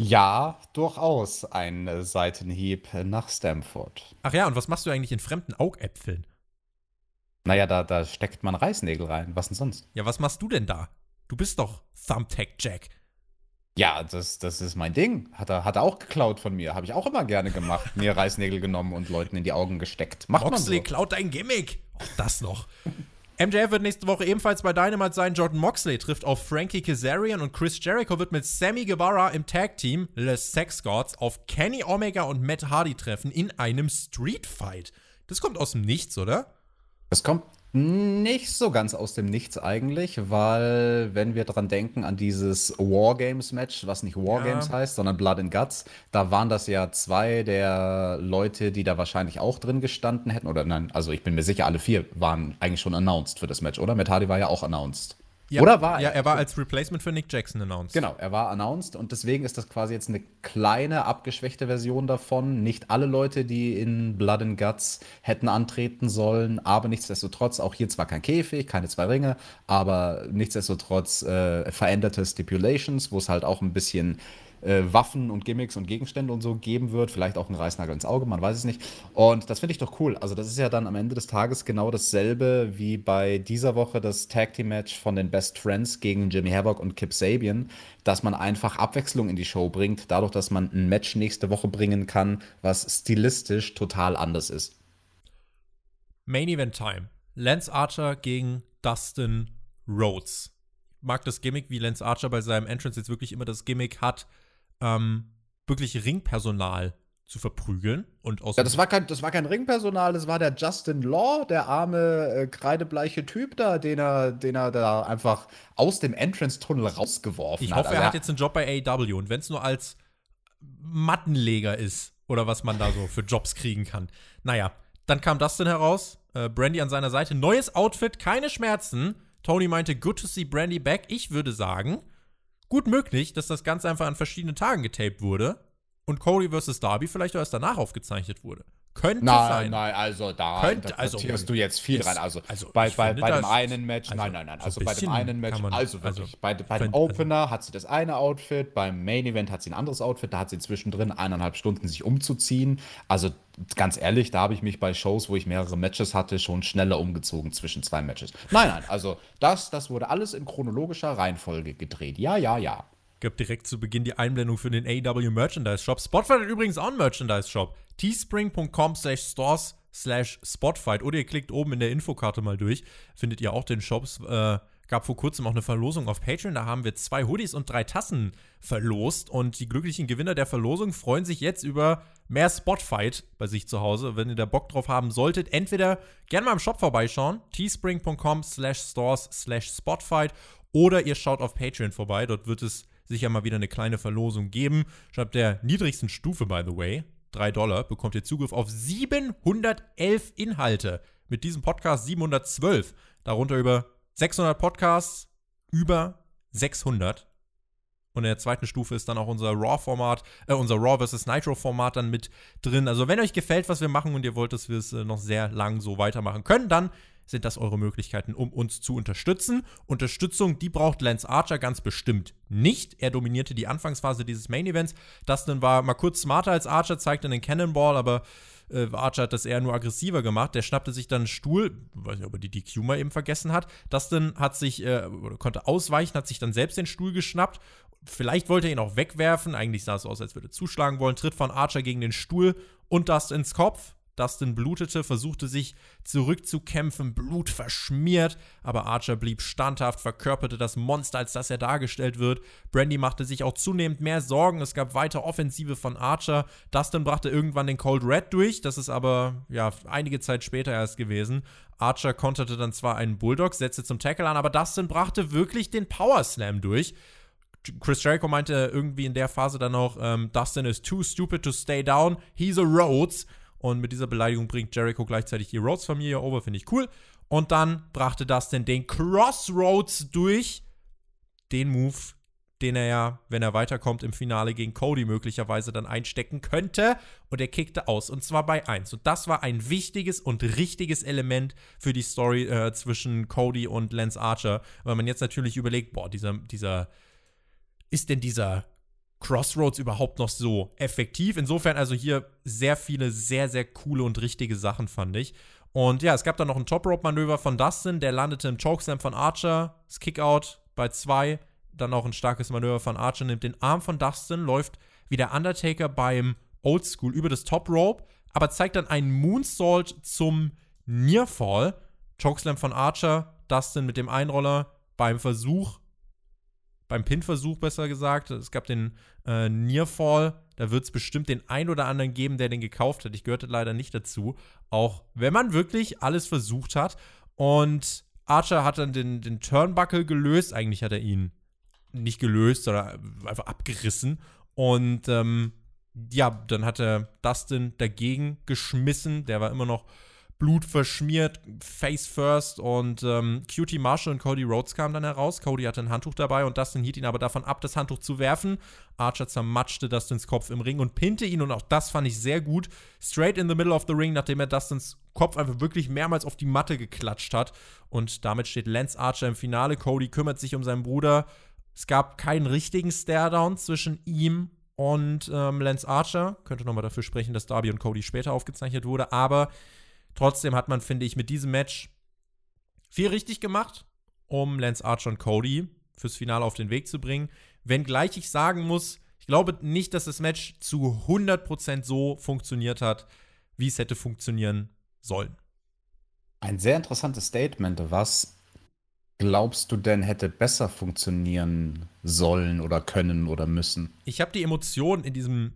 Speaker 2: Ja, durchaus ein Seitenhieb nach Stamford.
Speaker 1: Ach ja, und was machst du eigentlich in fremden Augäpfeln?
Speaker 2: Naja, da, da steckt man Reißnägel rein. Was denn sonst?
Speaker 1: Ja, was machst du denn da? Du bist doch Thumbtack Jack.
Speaker 2: Ja, das, das ist mein Ding. Hat er, hat er auch geklaut von mir. Habe ich auch immer gerne gemacht. [LAUGHS] mir Reißnägel genommen und Leuten in die Augen gesteckt. Macht
Speaker 1: Moxley
Speaker 2: man so.
Speaker 1: klaut dein Gimmick. Auch das noch. [LAUGHS] MJF wird nächste Woche ebenfalls bei Dynamite sein. Jordan Moxley trifft auf Frankie Kazarian und Chris Jericho wird mit Sammy Guevara im Tag-Team Les Sex Gods auf Kenny Omega und Matt Hardy treffen in einem Street Fight. Das kommt aus dem Nichts, oder?
Speaker 2: Das kommt nicht so ganz aus dem Nichts eigentlich, weil wenn wir dran denken an dieses Wargames-Match, was nicht Wargames
Speaker 1: Ja.
Speaker 2: heißt, sondern Blood and Guts, da waren das ja zwei der Leute, die da wahrscheinlich auch drin gestanden hätten. Oder nein, also ich bin mir sicher, alle vier waren eigentlich schon announced für das Match, oder? Matt Hardy war ja auch announced.
Speaker 1: Ja,
Speaker 2: Oder war
Speaker 1: Ja,
Speaker 2: er?
Speaker 1: er war als Replacement für Nick Jackson announced.
Speaker 2: Genau, er war announced und deswegen ist das quasi jetzt eine kleine, abgeschwächte Version davon. Nicht alle Leute, die in Blood and Guts hätten antreten sollen, aber nichtsdestotrotz, auch hier zwar kein Käfig, keine zwei Ringe, aber nichtsdestotrotz äh, veränderte Stipulations, wo es halt auch ein bisschen äh, Waffen und Gimmicks und Gegenstände und so geben wird. Vielleicht auch ein Reißnagel ins Auge, man weiß es nicht. Und das finde ich doch cool. Also, das ist ja dann am Ende des Tages genau dasselbe wie bei dieser Woche das Tag Team Match von den Best Friends gegen Jimmy Havoc und Kip Sabian, dass man einfach Abwechslung in die Show bringt, dadurch, dass man ein Match nächste Woche bringen kann, was stilistisch total anders ist.
Speaker 1: Main Event Time. Lance Archer gegen Dustin Rhodes. Mag das Gimmick, wie Lance Archer bei seinem Entrance jetzt wirklich immer das Gimmick hat, ähm, wirklich Ringpersonal zu verprügeln und aus
Speaker 2: Ja, das war kein, das war kein Ringpersonal, das war der Justin Law, der arme, äh, kreidebleiche Typ da, den er, den er da einfach aus dem Entrance-Tunnel rausgeworfen
Speaker 1: ich
Speaker 2: hat.
Speaker 1: hoffe, er
Speaker 2: Also
Speaker 1: hat jetzt einen Job bei AEW und wenn es nur als Mattenleger ist oder was man da so für Jobs kriegen kann. Naja, dann kam Dustin heraus, äh, Brandy an seiner Seite, neues Outfit, keine Schmerzen. Tony meinte, good to see Brandy back. Ich würde sagen, gut möglich, dass das Ganze einfach an verschiedenen Tagen getaped wurde und Cody vs. Darby vielleicht erst danach aufgezeichnet wurde. Könnte
Speaker 2: nein,
Speaker 1: sein.
Speaker 2: Nein, also da
Speaker 1: Könnte, also,
Speaker 2: du jetzt viel
Speaker 1: ist,
Speaker 2: rein. Also,
Speaker 1: also
Speaker 2: bei, bei, bei dem einen Match,
Speaker 1: also
Speaker 2: nein, nein, nein.
Speaker 1: so
Speaker 2: Also bei dem einen Match,
Speaker 1: man-
Speaker 2: also
Speaker 1: also,
Speaker 2: wirklich, bei, bei
Speaker 1: find-
Speaker 2: dem Opener hat sie das eine Outfit, beim Main Event hat sie ein anderes Outfit, da hat sie zwischendrin eineinhalb Stunden sich umzuziehen. Also ganz ehrlich, da habe ich mich bei Shows, wo ich mehrere Matches hatte, schon schneller umgezogen zwischen zwei Matches. Nein, nein, also das, das wurde alles in chronologischer Reihenfolge gedreht. Ja, ja, ja.
Speaker 1: gab direkt zu Beginn die Einblendung für den AEW Merchandise Shop. Spotify hat übrigens auch einen Merchandise Shop. teespring.com slash stores slash spotfight oder ihr klickt oben in der Infokarte mal durch, findet ihr auch den Shops. Äh, gab vor kurzem auch eine Verlosung auf Patreon, da haben wir zwei Hoodies und drei Tassen verlost und die glücklichen Gewinner der Verlosung freuen sich jetzt über mehr Spotfight bei sich zu Hause. Wenn ihr da Bock drauf haben solltet, entweder gerne mal im Shop vorbeischauen, teespring.com slash stores slash spotfight oder ihr schaut auf Patreon vorbei, dort wird es sicher mal wieder eine kleine Verlosung geben. Schon ab der niedrigsten Stufe, by the way, 3 Dollar, bekommt ihr Zugriff auf 711 Inhalte. Mit diesem Podcast 712. Darunter über 600 Podcasts, über 600. Und in der zweiten Stufe ist dann auch unser Raw-Format, äh, unser Raw vs. Nitro-Format dann mit drin. Also, wenn euch gefällt, was wir machen und ihr wollt, dass wir es äh, noch sehr lang so weitermachen können, dann sind das eure Möglichkeiten, um uns zu unterstützen. Unterstützung, die braucht Lance Archer ganz bestimmt nicht. Er dominierte die Anfangsphase dieses Main Events. Dustin war mal kurz smarter als Archer, zeigte einen Cannonball, aber äh, Archer hat das eher nur aggressiver gemacht. Der schnappte sich dann einen Stuhl, weiß nicht, ob er die DQ mal eben vergessen hat. Dustin hat sich, äh, konnte ausweichen, hat sich dann selbst den Stuhl geschnappt. Vielleicht wollte er ihn auch wegwerfen. Eigentlich sah es aus, als würde er zuschlagen wollen. Tritt von Archer gegen den Stuhl und Dustins Kopf. Dustin blutete, versuchte sich zurückzukämpfen, Blut verschmiert, aber Archer blieb standhaft, verkörperte das Monster, als das er dargestellt wird. Brandy machte sich auch zunehmend mehr Sorgen, es gab weiter Offensive von Archer. Dustin brachte irgendwann den Cold Red durch, das ist aber ja einige Zeit später erst gewesen. Archer konterte dann zwar einen Bulldog, setzte zum Tackle an, aber Dustin brachte wirklich den Power Slam durch. Chris Jericho meinte irgendwie in der Phase dann noch, ähm, Dustin is too stupid to stay down, he's a Rhodes. Und mit dieser Beleidigung bringt Jericho gleichzeitig die Rhodes-Familie over, finde ich cool. Und dann brachte Dustin den Crossroads durch. Den Move, den er ja, wenn er weiterkommt im Finale gegen Cody möglicherweise dann einstecken könnte. Und er kickte aus. Und zwar bei 1. Und das war ein wichtiges und richtiges Element für die Story äh, zwischen Cody und Lance Archer. Weil man jetzt natürlich überlegt, boah, dieser, dieser, ist denn dieser Crossroads überhaupt noch so effektiv? Insofern also hier sehr viele sehr, sehr coole und richtige Sachen, fand ich. Und ja, es gab dann noch ein Top-Rope-Manöver von Dustin, der landete im Chokeslam von Archer, das Kickout bei 2, dann auch ein starkes Manöver von Archer, nimmt den Arm von Dustin, läuft wie der Undertaker beim Oldschool über das Top-Rope, aber zeigt dann einen Moonsault zum Nearfall. Chokeslam von Archer, Dustin mit dem Einroller beim Versuch beim Pin-Versuch besser gesagt. Es gab den äh, Nearfall. Da wird es bestimmt den ein oder anderen geben, der den gekauft hat. Ich gehörte leider nicht dazu. Auch wenn man wirklich alles versucht hat. Und Archer hat dann den, den Turnbuckle gelöst. Eigentlich hat er ihn nicht gelöst, sondern einfach abgerissen. Und ähm, ja, dann hat er Dustin dagegen geschmissen. Der war immer noch Blut verschmiert, Face first und ähm, Cutie Marshall und Cody Rhodes kamen dann heraus. Cody hatte ein Handtuch dabei und Dustin hielt ihn aber davon ab, das Handtuch zu werfen. Archer zermatschte Dustins Kopf im Ring und pinte ihn und auch das fand ich sehr gut. Straight in the middle of the ring, nachdem er Dustins Kopf einfach wirklich mehrmals auf die Matte geklatscht hat. Und damit steht Lance Archer im Finale. Cody kümmert sich um seinen Bruder. Es gab keinen richtigen Staredown zwischen ihm und ähm, Lance Archer. Könnte nochmal dafür sprechen, dass Darby und Cody später aufgezeichnet wurde, aber Trotzdem hat man, finde ich, mit diesem Match viel richtig gemacht, um Lance Archer und Cody fürs Finale auf den Weg zu bringen. Wenngleich ich sagen muss, ich glaube nicht, dass das Match zu 100% so funktioniert hat, wie es hätte funktionieren sollen.
Speaker 2: Ein sehr interessantes Statement. Was glaubst du denn hätte besser funktionieren sollen oder können oder müssen?
Speaker 1: Ich habe die Emotionen in diesem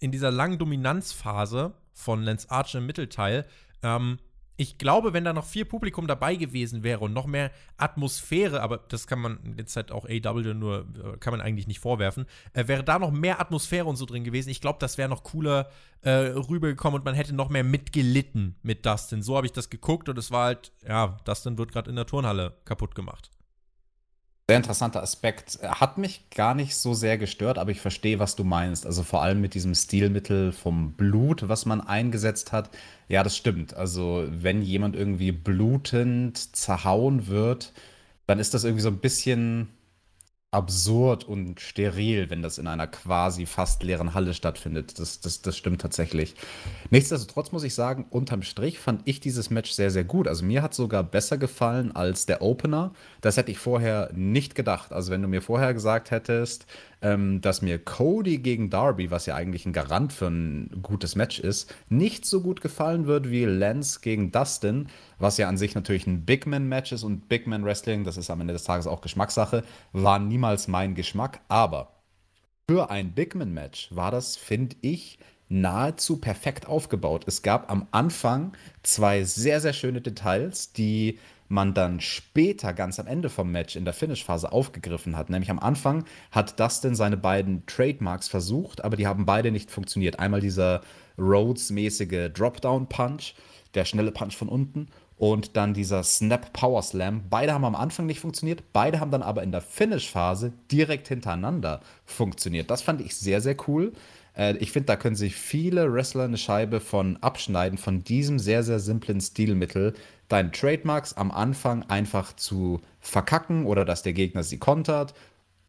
Speaker 1: in dieser langen Dominanzphase von Lance Archer im Mittelteil ähm, ich glaube, wenn da noch viel Publikum dabei gewesen wäre und noch mehr Atmosphäre, aber das kann man jetzt halt auch AW nur, äh, kann man eigentlich nicht vorwerfen, äh, wäre da noch mehr Atmosphäre und so drin gewesen. Ich glaube, das wäre noch cooler äh, rübergekommen und man hätte noch mehr mitgelitten mit Dustin. So habe ich das geguckt und es war halt, ja, Dustin wird gerade in der Turnhalle kaputt gemacht.
Speaker 2: Sehr interessanter Aspekt. Hat mich gar nicht so sehr gestört, aber ich verstehe, was du meinst. Also vor allem mit diesem Stilmittel vom Blut, was man eingesetzt hat. Ja, das stimmt. Also wenn jemand irgendwie blutend zerhauen wird, dann ist das irgendwie so ein bisschen absurd und steril, wenn das in einer quasi fast leeren Halle stattfindet. Das, das, das stimmt tatsächlich. Nichtsdestotrotz muss ich sagen, unterm Strich fand ich dieses Match sehr, sehr gut. Also mir hat sogar besser gefallen als der Opener. Das hätte ich vorher nicht gedacht. Also wenn du mir vorher gesagt hättest, ähm, dass mir Cody gegen Darby, was ja eigentlich ein Garant für ein gutes Match ist, nicht so gut gefallen wird wie Lance gegen Dustin, was ja an sich natürlich ein Big Man-Match ist und Big Man-Wrestling, das ist am Ende des Tages auch Geschmackssache, war niemals mein Geschmack. Aber für ein Big Man-Match war das, finde ich, nahezu perfekt aufgebaut. Es gab am Anfang zwei sehr, sehr schöne Details, die man dann später, ganz am Ende vom Match, in der Finish-Phase aufgegriffen hat. Nämlich am Anfang hat Dustin seine beiden Trademarks versucht, aber die haben beide nicht funktioniert. Einmal dieser Rhodes-mäßige Dropdown-Punch, der schnelle Punch von unten und dann dieser Snap Power Slam. Beide haben am Anfang nicht funktioniert, beide haben dann aber in der Finish-Phase direkt hintereinander funktioniert. Das fand ich sehr, sehr cool. Äh, ich finde, da können sich viele Wrestler eine Scheibe von abschneiden, von diesem sehr, sehr simplen Stilmittel, deine Trademarks am Anfang einfach zu verkacken oder dass der Gegner sie kontert,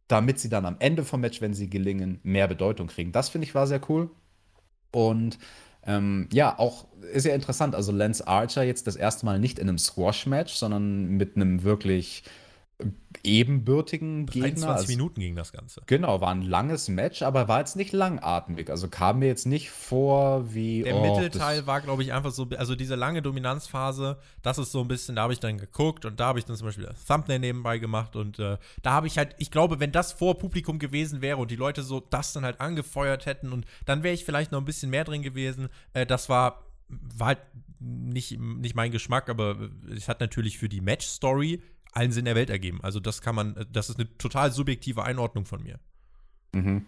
Speaker 2: damit sie dann am Ende vom Match, wenn sie gelingen, mehr Bedeutung kriegen. Das finde ich war sehr cool. Und ähm, ja, auch ist ja interessant. Also Lance Archer jetzt das erste Mal nicht in einem Squash-Match, sondern mit einem wirklich ebenbürtigen Gegner.
Speaker 1: 23 also, Minuten ging das Ganze.
Speaker 2: Genau, war ein langes Match, aber war jetzt nicht langatmig. Also kam mir jetzt nicht vor wie.
Speaker 1: Der oh, Mittelteil war, glaube ich, einfach so, also diese lange Dominanzphase, das ist so ein bisschen, da habe ich dann geguckt und da habe ich dann zum Beispiel das Thumbnail nebenbei gemacht und äh, da habe ich halt, ich glaube, wenn das vor Publikum gewesen wäre und die Leute so das dann halt angefeuert hätten und dann wäre ich vielleicht noch ein bisschen mehr drin gewesen. Äh, das war, war halt nicht, nicht mein Geschmack, aber es hat natürlich für die Match-Story allen Sinn der Welt ergeben. Also das kann man, das ist eine total subjektive Einordnung von mir.
Speaker 2: Mhm.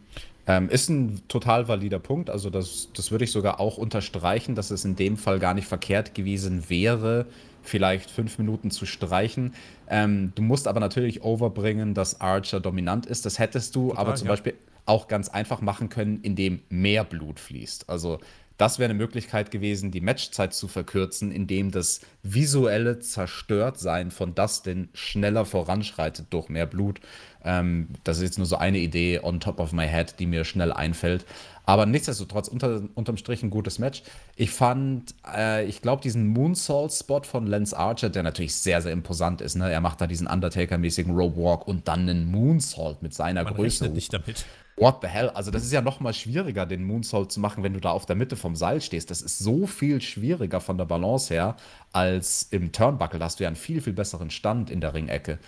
Speaker 2: Ähm, ist ein total valider Punkt. Also das, das würde ich sogar auch unterstreichen, dass es in dem Fall gar nicht verkehrt gewesen wäre, vielleicht fünf Minuten zu streichen. Ähm, du musst aber natürlich overbringen, dass Archer dominant ist. Das hättest du total, aber zum ja. Beispiel auch ganz einfach machen können, indem mehr Blut fließt. Also das wäre eine Möglichkeit gewesen, die Matchzeit zu verkürzen, indem das visuelle Zerstörtsein von Dustin schneller voranschreitet durch mehr Blut. Ähm, das ist jetzt nur so eine Idee on top of my head, die mir schnell einfällt. Aber nichtsdestotrotz, unter, unterm Strich ein gutes Match. Ich fand, äh, ich glaube, diesen Moonsault-Spot von Lance Archer, der natürlich sehr, sehr imposant ist. Ne? Er macht da diesen Undertaker-mäßigen Rope Walk und dann einen Moonsault mit seiner Man Größe.
Speaker 1: nicht damit.
Speaker 2: What the hell? Also, das ist ja noch mal schwieriger, den Moonsault zu machen, wenn du da auf der Mitte vom Seil stehst. Das ist so viel schwieriger von der Balance her als im Turnbuckle. Da hast du ja einen viel, viel besseren Stand in der Ringecke.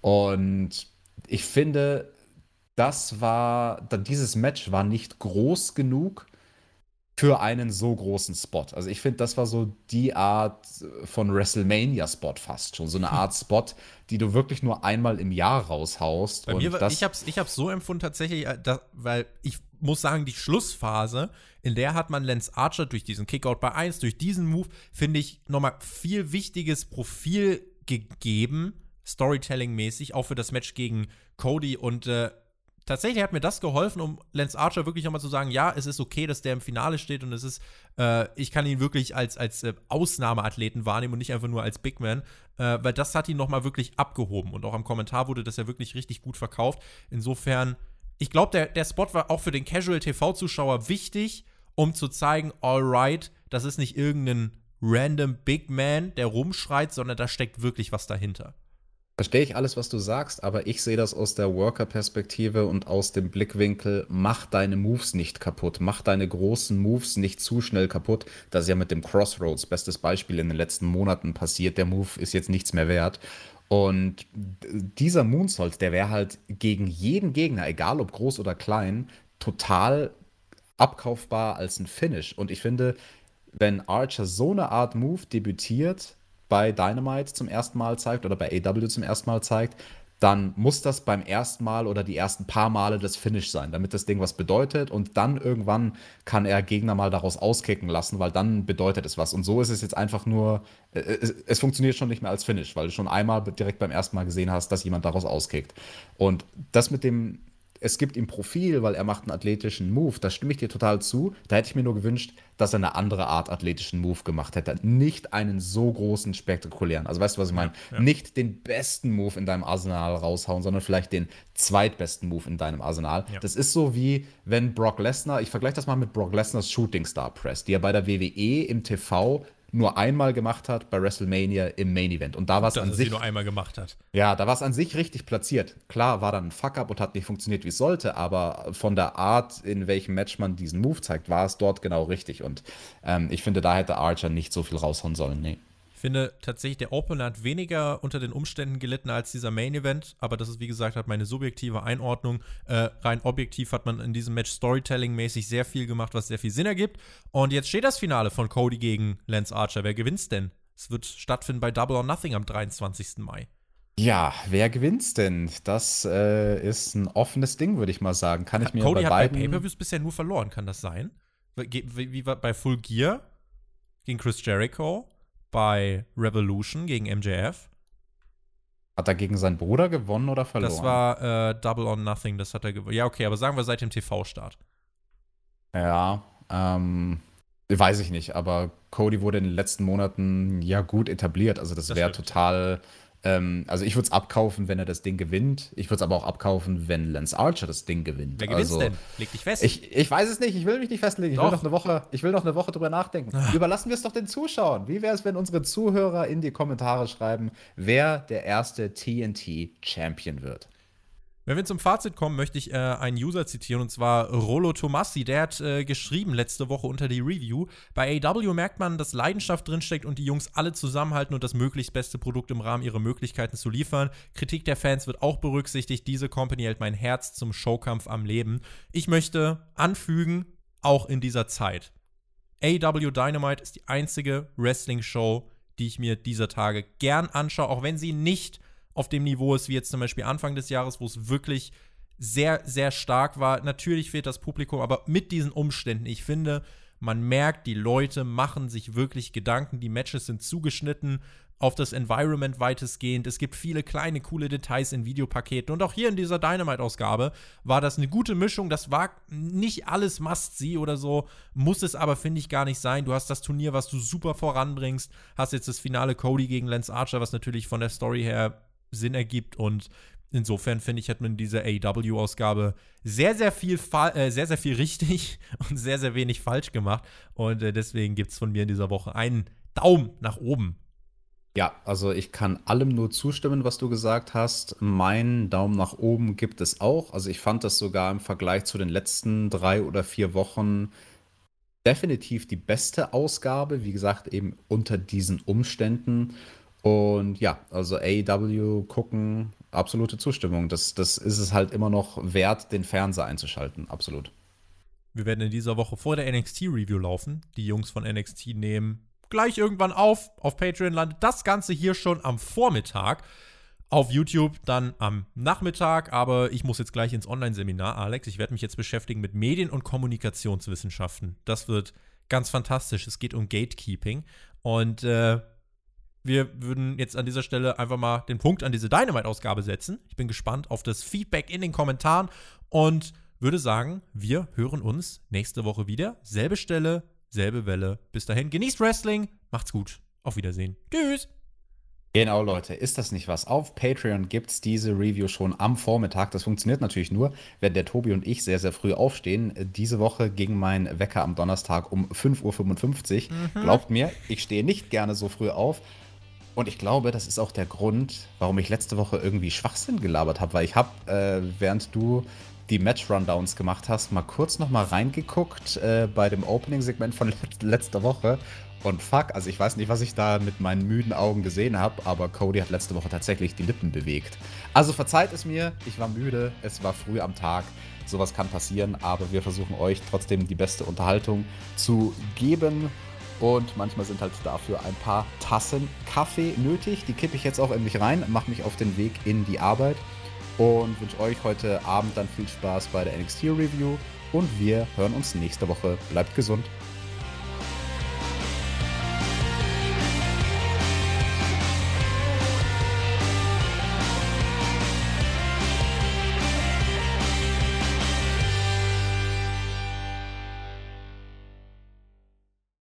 Speaker 2: Und ich finde, das war, dieses Match war nicht groß genug, für einen so großen Spot. Also ich finde, das war so die Art von WrestleMania-Spot fast schon. So eine Art Spot, die du wirklich nur einmal im Jahr raushaust.
Speaker 1: Bei mir, ich habe es ich hab's so empfunden tatsächlich, äh, dass, weil ich muss sagen, die Schlussphase, in der hat man Lance Archer durch diesen Kickout bei 1, durch diesen Move, finde ich, nochmal viel wichtiges Profil gegeben, Storytelling-mäßig, auch für das Match gegen Cody und äh, tatsächlich hat mir das geholfen, um Lance Archer wirklich nochmal zu sagen, ja, es ist okay, dass der im Finale steht und es ist, äh, ich kann ihn wirklich als, als äh, Ausnahmeathleten wahrnehmen und nicht einfach nur als Big Man, äh, weil das hat ihn nochmal wirklich abgehoben und auch am Kommentar wurde das ja wirklich richtig gut verkauft. Insofern, ich glaube, der, der Spot war auch für den Casual-TV-Zuschauer wichtig, um zu zeigen, alright, das ist nicht irgendein random Big Man, der rumschreit, sondern da steckt wirklich was dahinter.
Speaker 2: Verstehe ich alles, was du sagst, aber ich sehe das aus der Worker-Perspektive und aus dem Blickwinkel, mach deine Moves nicht kaputt, mach deine großen Moves nicht zu schnell kaputt. Das ist ja mit dem Crossroads, bestes Beispiel in den letzten Monaten passiert. Der Move ist jetzt nichts mehr wert. Und dieser Moonsault, der wäre halt gegen jeden Gegner, egal ob groß oder klein, total abkaufbar als ein Finish. Und ich finde, wenn Archer so eine Art Move debütiert, bei Dynamite zum ersten Mal zeigt oder bei AW zum ersten Mal zeigt, dann muss das beim ersten Mal oder die ersten paar Male das Finish sein, damit das Ding was bedeutet. Und dann irgendwann kann er Gegner mal daraus auskicken lassen, weil dann bedeutet es was. Und so ist es jetzt einfach nur, äh, es, es, funktioniert schon nicht mehr als Finish, weil du schon einmal direkt beim ersten Mal gesehen hast, dass jemand daraus auskickt. Und das mit dem es gibt ihm Profil, weil er macht einen athletischen Move. Da stimme ich dir total zu. Da hätte ich mir nur gewünscht, dass er eine andere Art athletischen Move gemacht hätte. Nicht einen so großen, spektakulären. Also weißt du, was ich meine? Ja, ja. Nicht den besten Move in deinem Arsenal raushauen, sondern vielleicht den zweitbesten Move in deinem Arsenal. Ja. Das ist so wie wenn Brock Lesnar, ich vergleiche das mal mit Brock Lesnars Shooting Star Press, die er bei der WWE im TV nur einmal gemacht hat bei WrestleMania im Main Event. Und da war es an sich.
Speaker 1: nur einmal gemacht hat.
Speaker 2: Ja, da war es an sich richtig platziert. Klar, war dann ein Fuck-up und hat nicht funktioniert, wie es sollte, aber von der Art, in welchem Match man diesen Move zeigt, war es dort genau richtig. Und ähm, ich finde, da hätte Archer nicht so viel raushauen sollen. Nee.
Speaker 1: Ich finde tatsächlich, der Opener hat weniger unter den Umständen gelitten als dieser Main Event, aber das ist, wie gesagt, halt meine subjektive Einordnung. Äh, rein objektiv hat man in diesem Match Storytelling-mäßig sehr viel gemacht, was sehr viel Sinn ergibt. Und jetzt steht das Finale von Cody gegen Lance Archer. Wer gewinnt's denn? Es wird stattfinden bei Double or Nothing am 23. Mai.
Speaker 2: Ja, wer gewinnt's denn? Das äh, ist ein offenes Ding, würde ich mal sagen. Kann ich mir
Speaker 1: Cody bei hat bei Pay-Per-Views bisher nur verloren, kann das sein? Wie, wie, wie bei Full Gear gegen Chris Jericho? Bei Revolution gegen MJF.
Speaker 2: Hat er gegen seinen Bruder gewonnen oder verloren?
Speaker 1: Das war äh, Double or Nothing, das hat er gewonnen. Ja, okay, aber sagen wir seit dem TV-Start.
Speaker 2: Ja, ähm, weiß ich nicht, aber Cody wurde in den letzten Monaten ja gut etabliert. Also das, das wäre total ähm, also ich würde es abkaufen, wenn er das Ding gewinnt. Ich würde es aber auch abkaufen, wenn Lance Archer das Ding gewinnt.
Speaker 1: Wer gewinnt also, denn? Leg dich fest.
Speaker 2: Ich, ich weiß es nicht. Ich will mich nicht festlegen. Ich will noch eine Woche, ich will noch eine Woche drüber nachdenken. Ah. Überlassen wir es doch den Zuschauern. Wie wäre es, wenn unsere Zuhörer in die Kommentare schreiben, wer der erste TNT Champion wird?
Speaker 1: Wenn wir zum Fazit kommen, möchte ich äh, einen User zitieren und zwar Rolo Tomassi. Der hat äh, geschrieben letzte Woche unter die Review. Bei AW merkt man, dass Leidenschaft drinsteckt und die Jungs alle zusammenhalten und das möglichst beste Produkt im Rahmen ihrer Möglichkeiten zu liefern. Kritik der Fans wird auch berücksichtigt. Diese Company hält mein Herz zum Showkampf am Leben. Ich möchte anfügen, auch in dieser Zeit. AW Dynamite ist die einzige Wrestling-Show, die ich mir dieser Tage gern anschaue, auch wenn sie nicht auf dem Niveau ist wie jetzt zum Beispiel Anfang des Jahres, wo es wirklich sehr, sehr stark war. Natürlich fehlt das Publikum, aber mit diesen Umständen, ich finde, man merkt, die Leute machen sich wirklich Gedanken. Die Matches sind zugeschnitten auf das Environment weitestgehend. Es gibt viele kleine, coole Details in Videopaketen. Und auch hier in dieser Dynamite-Ausgabe war das eine gute Mischung. Das war nicht alles Must-See oder so. Muss es aber, finde ich, gar nicht sein. Du hast das Turnier, was du super voranbringst. Hast jetzt das Finale Cody gegen Lance Archer, was natürlich von der Story her Sinn ergibt und insofern finde ich, hat man diese AEW-Ausgabe sehr, sehr viel, äh, sehr, sehr viel richtig [LAUGHS] und sehr, sehr wenig falsch gemacht und äh, deswegen gibt es von mir in dieser Woche einen Daumen nach oben.
Speaker 2: Ja, also ich kann allem nur zustimmen, was du gesagt hast. Mein Daumen nach oben gibt es auch. Also ich fand das sogar im Vergleich zu den letzten drei oder vier Wochen definitiv die beste Ausgabe. Wie gesagt, eben unter diesen Umständen. Und ja, also AEW gucken, absolute Zustimmung. Das, das ist es halt immer noch wert, den Fernseher einzuschalten, absolut.
Speaker 1: Wir werden in dieser Woche vor der NXT-Review laufen. Die Jungs von NXT nehmen gleich irgendwann auf. Auf Patreon landet das Ganze hier schon am Vormittag. Auf YouTube dann am Nachmittag, aber ich muss jetzt gleich ins Online-Seminar, Alex. Ich werde mich jetzt beschäftigen mit Medien- und Kommunikationswissenschaften. Das wird ganz fantastisch. Es geht um Gatekeeping. Und äh, wir würden jetzt an dieser Stelle einfach mal den Punkt an diese Dynamite-Ausgabe setzen. Ich bin gespannt auf das Feedback in den Kommentaren und würde sagen, wir hören uns nächste Woche wieder. Selbe Stelle, selbe Welle. Bis dahin, genießt Wrestling, macht's gut. Auf Wiedersehen. Tschüss.
Speaker 2: Genau, Leute, ist das nicht was? Auf Patreon gibt es diese Review schon am Vormittag. Das funktioniert natürlich nur, wenn der Tobi und ich sehr, sehr früh aufstehen. Diese Woche ging mein Wecker am Donnerstag um 5.55 Uhr. Mhm. Glaubt mir, ich stehe nicht gerne so früh auf, und ich glaube, das ist auch der Grund, warum ich letzte Woche irgendwie Schwachsinn gelabert habe, weil ich habe, äh, während du die Match-Rundowns gemacht hast, mal kurz noch mal reingeguckt äh, bei dem Opening-Segment von letzter Woche. Und fuck, also ich weiß nicht, was ich da mit meinen müden Augen gesehen habe, aber Cody hat letzte Woche tatsächlich die Lippen bewegt. Also verzeiht es mir, ich war müde, es war früh am Tag. Sowas kann passieren, aber wir versuchen euch trotzdem die beste Unterhaltung zu geben. Und manchmal sind halt dafür ein paar Tassen Kaffee nötig. Die kippe ich jetzt auch endlich rein, mache mich auf den Weg in die Arbeit und wünsche euch heute Abend dann viel Spaß bei der NXT Review und wir hören uns nächste Woche. Bleibt gesund.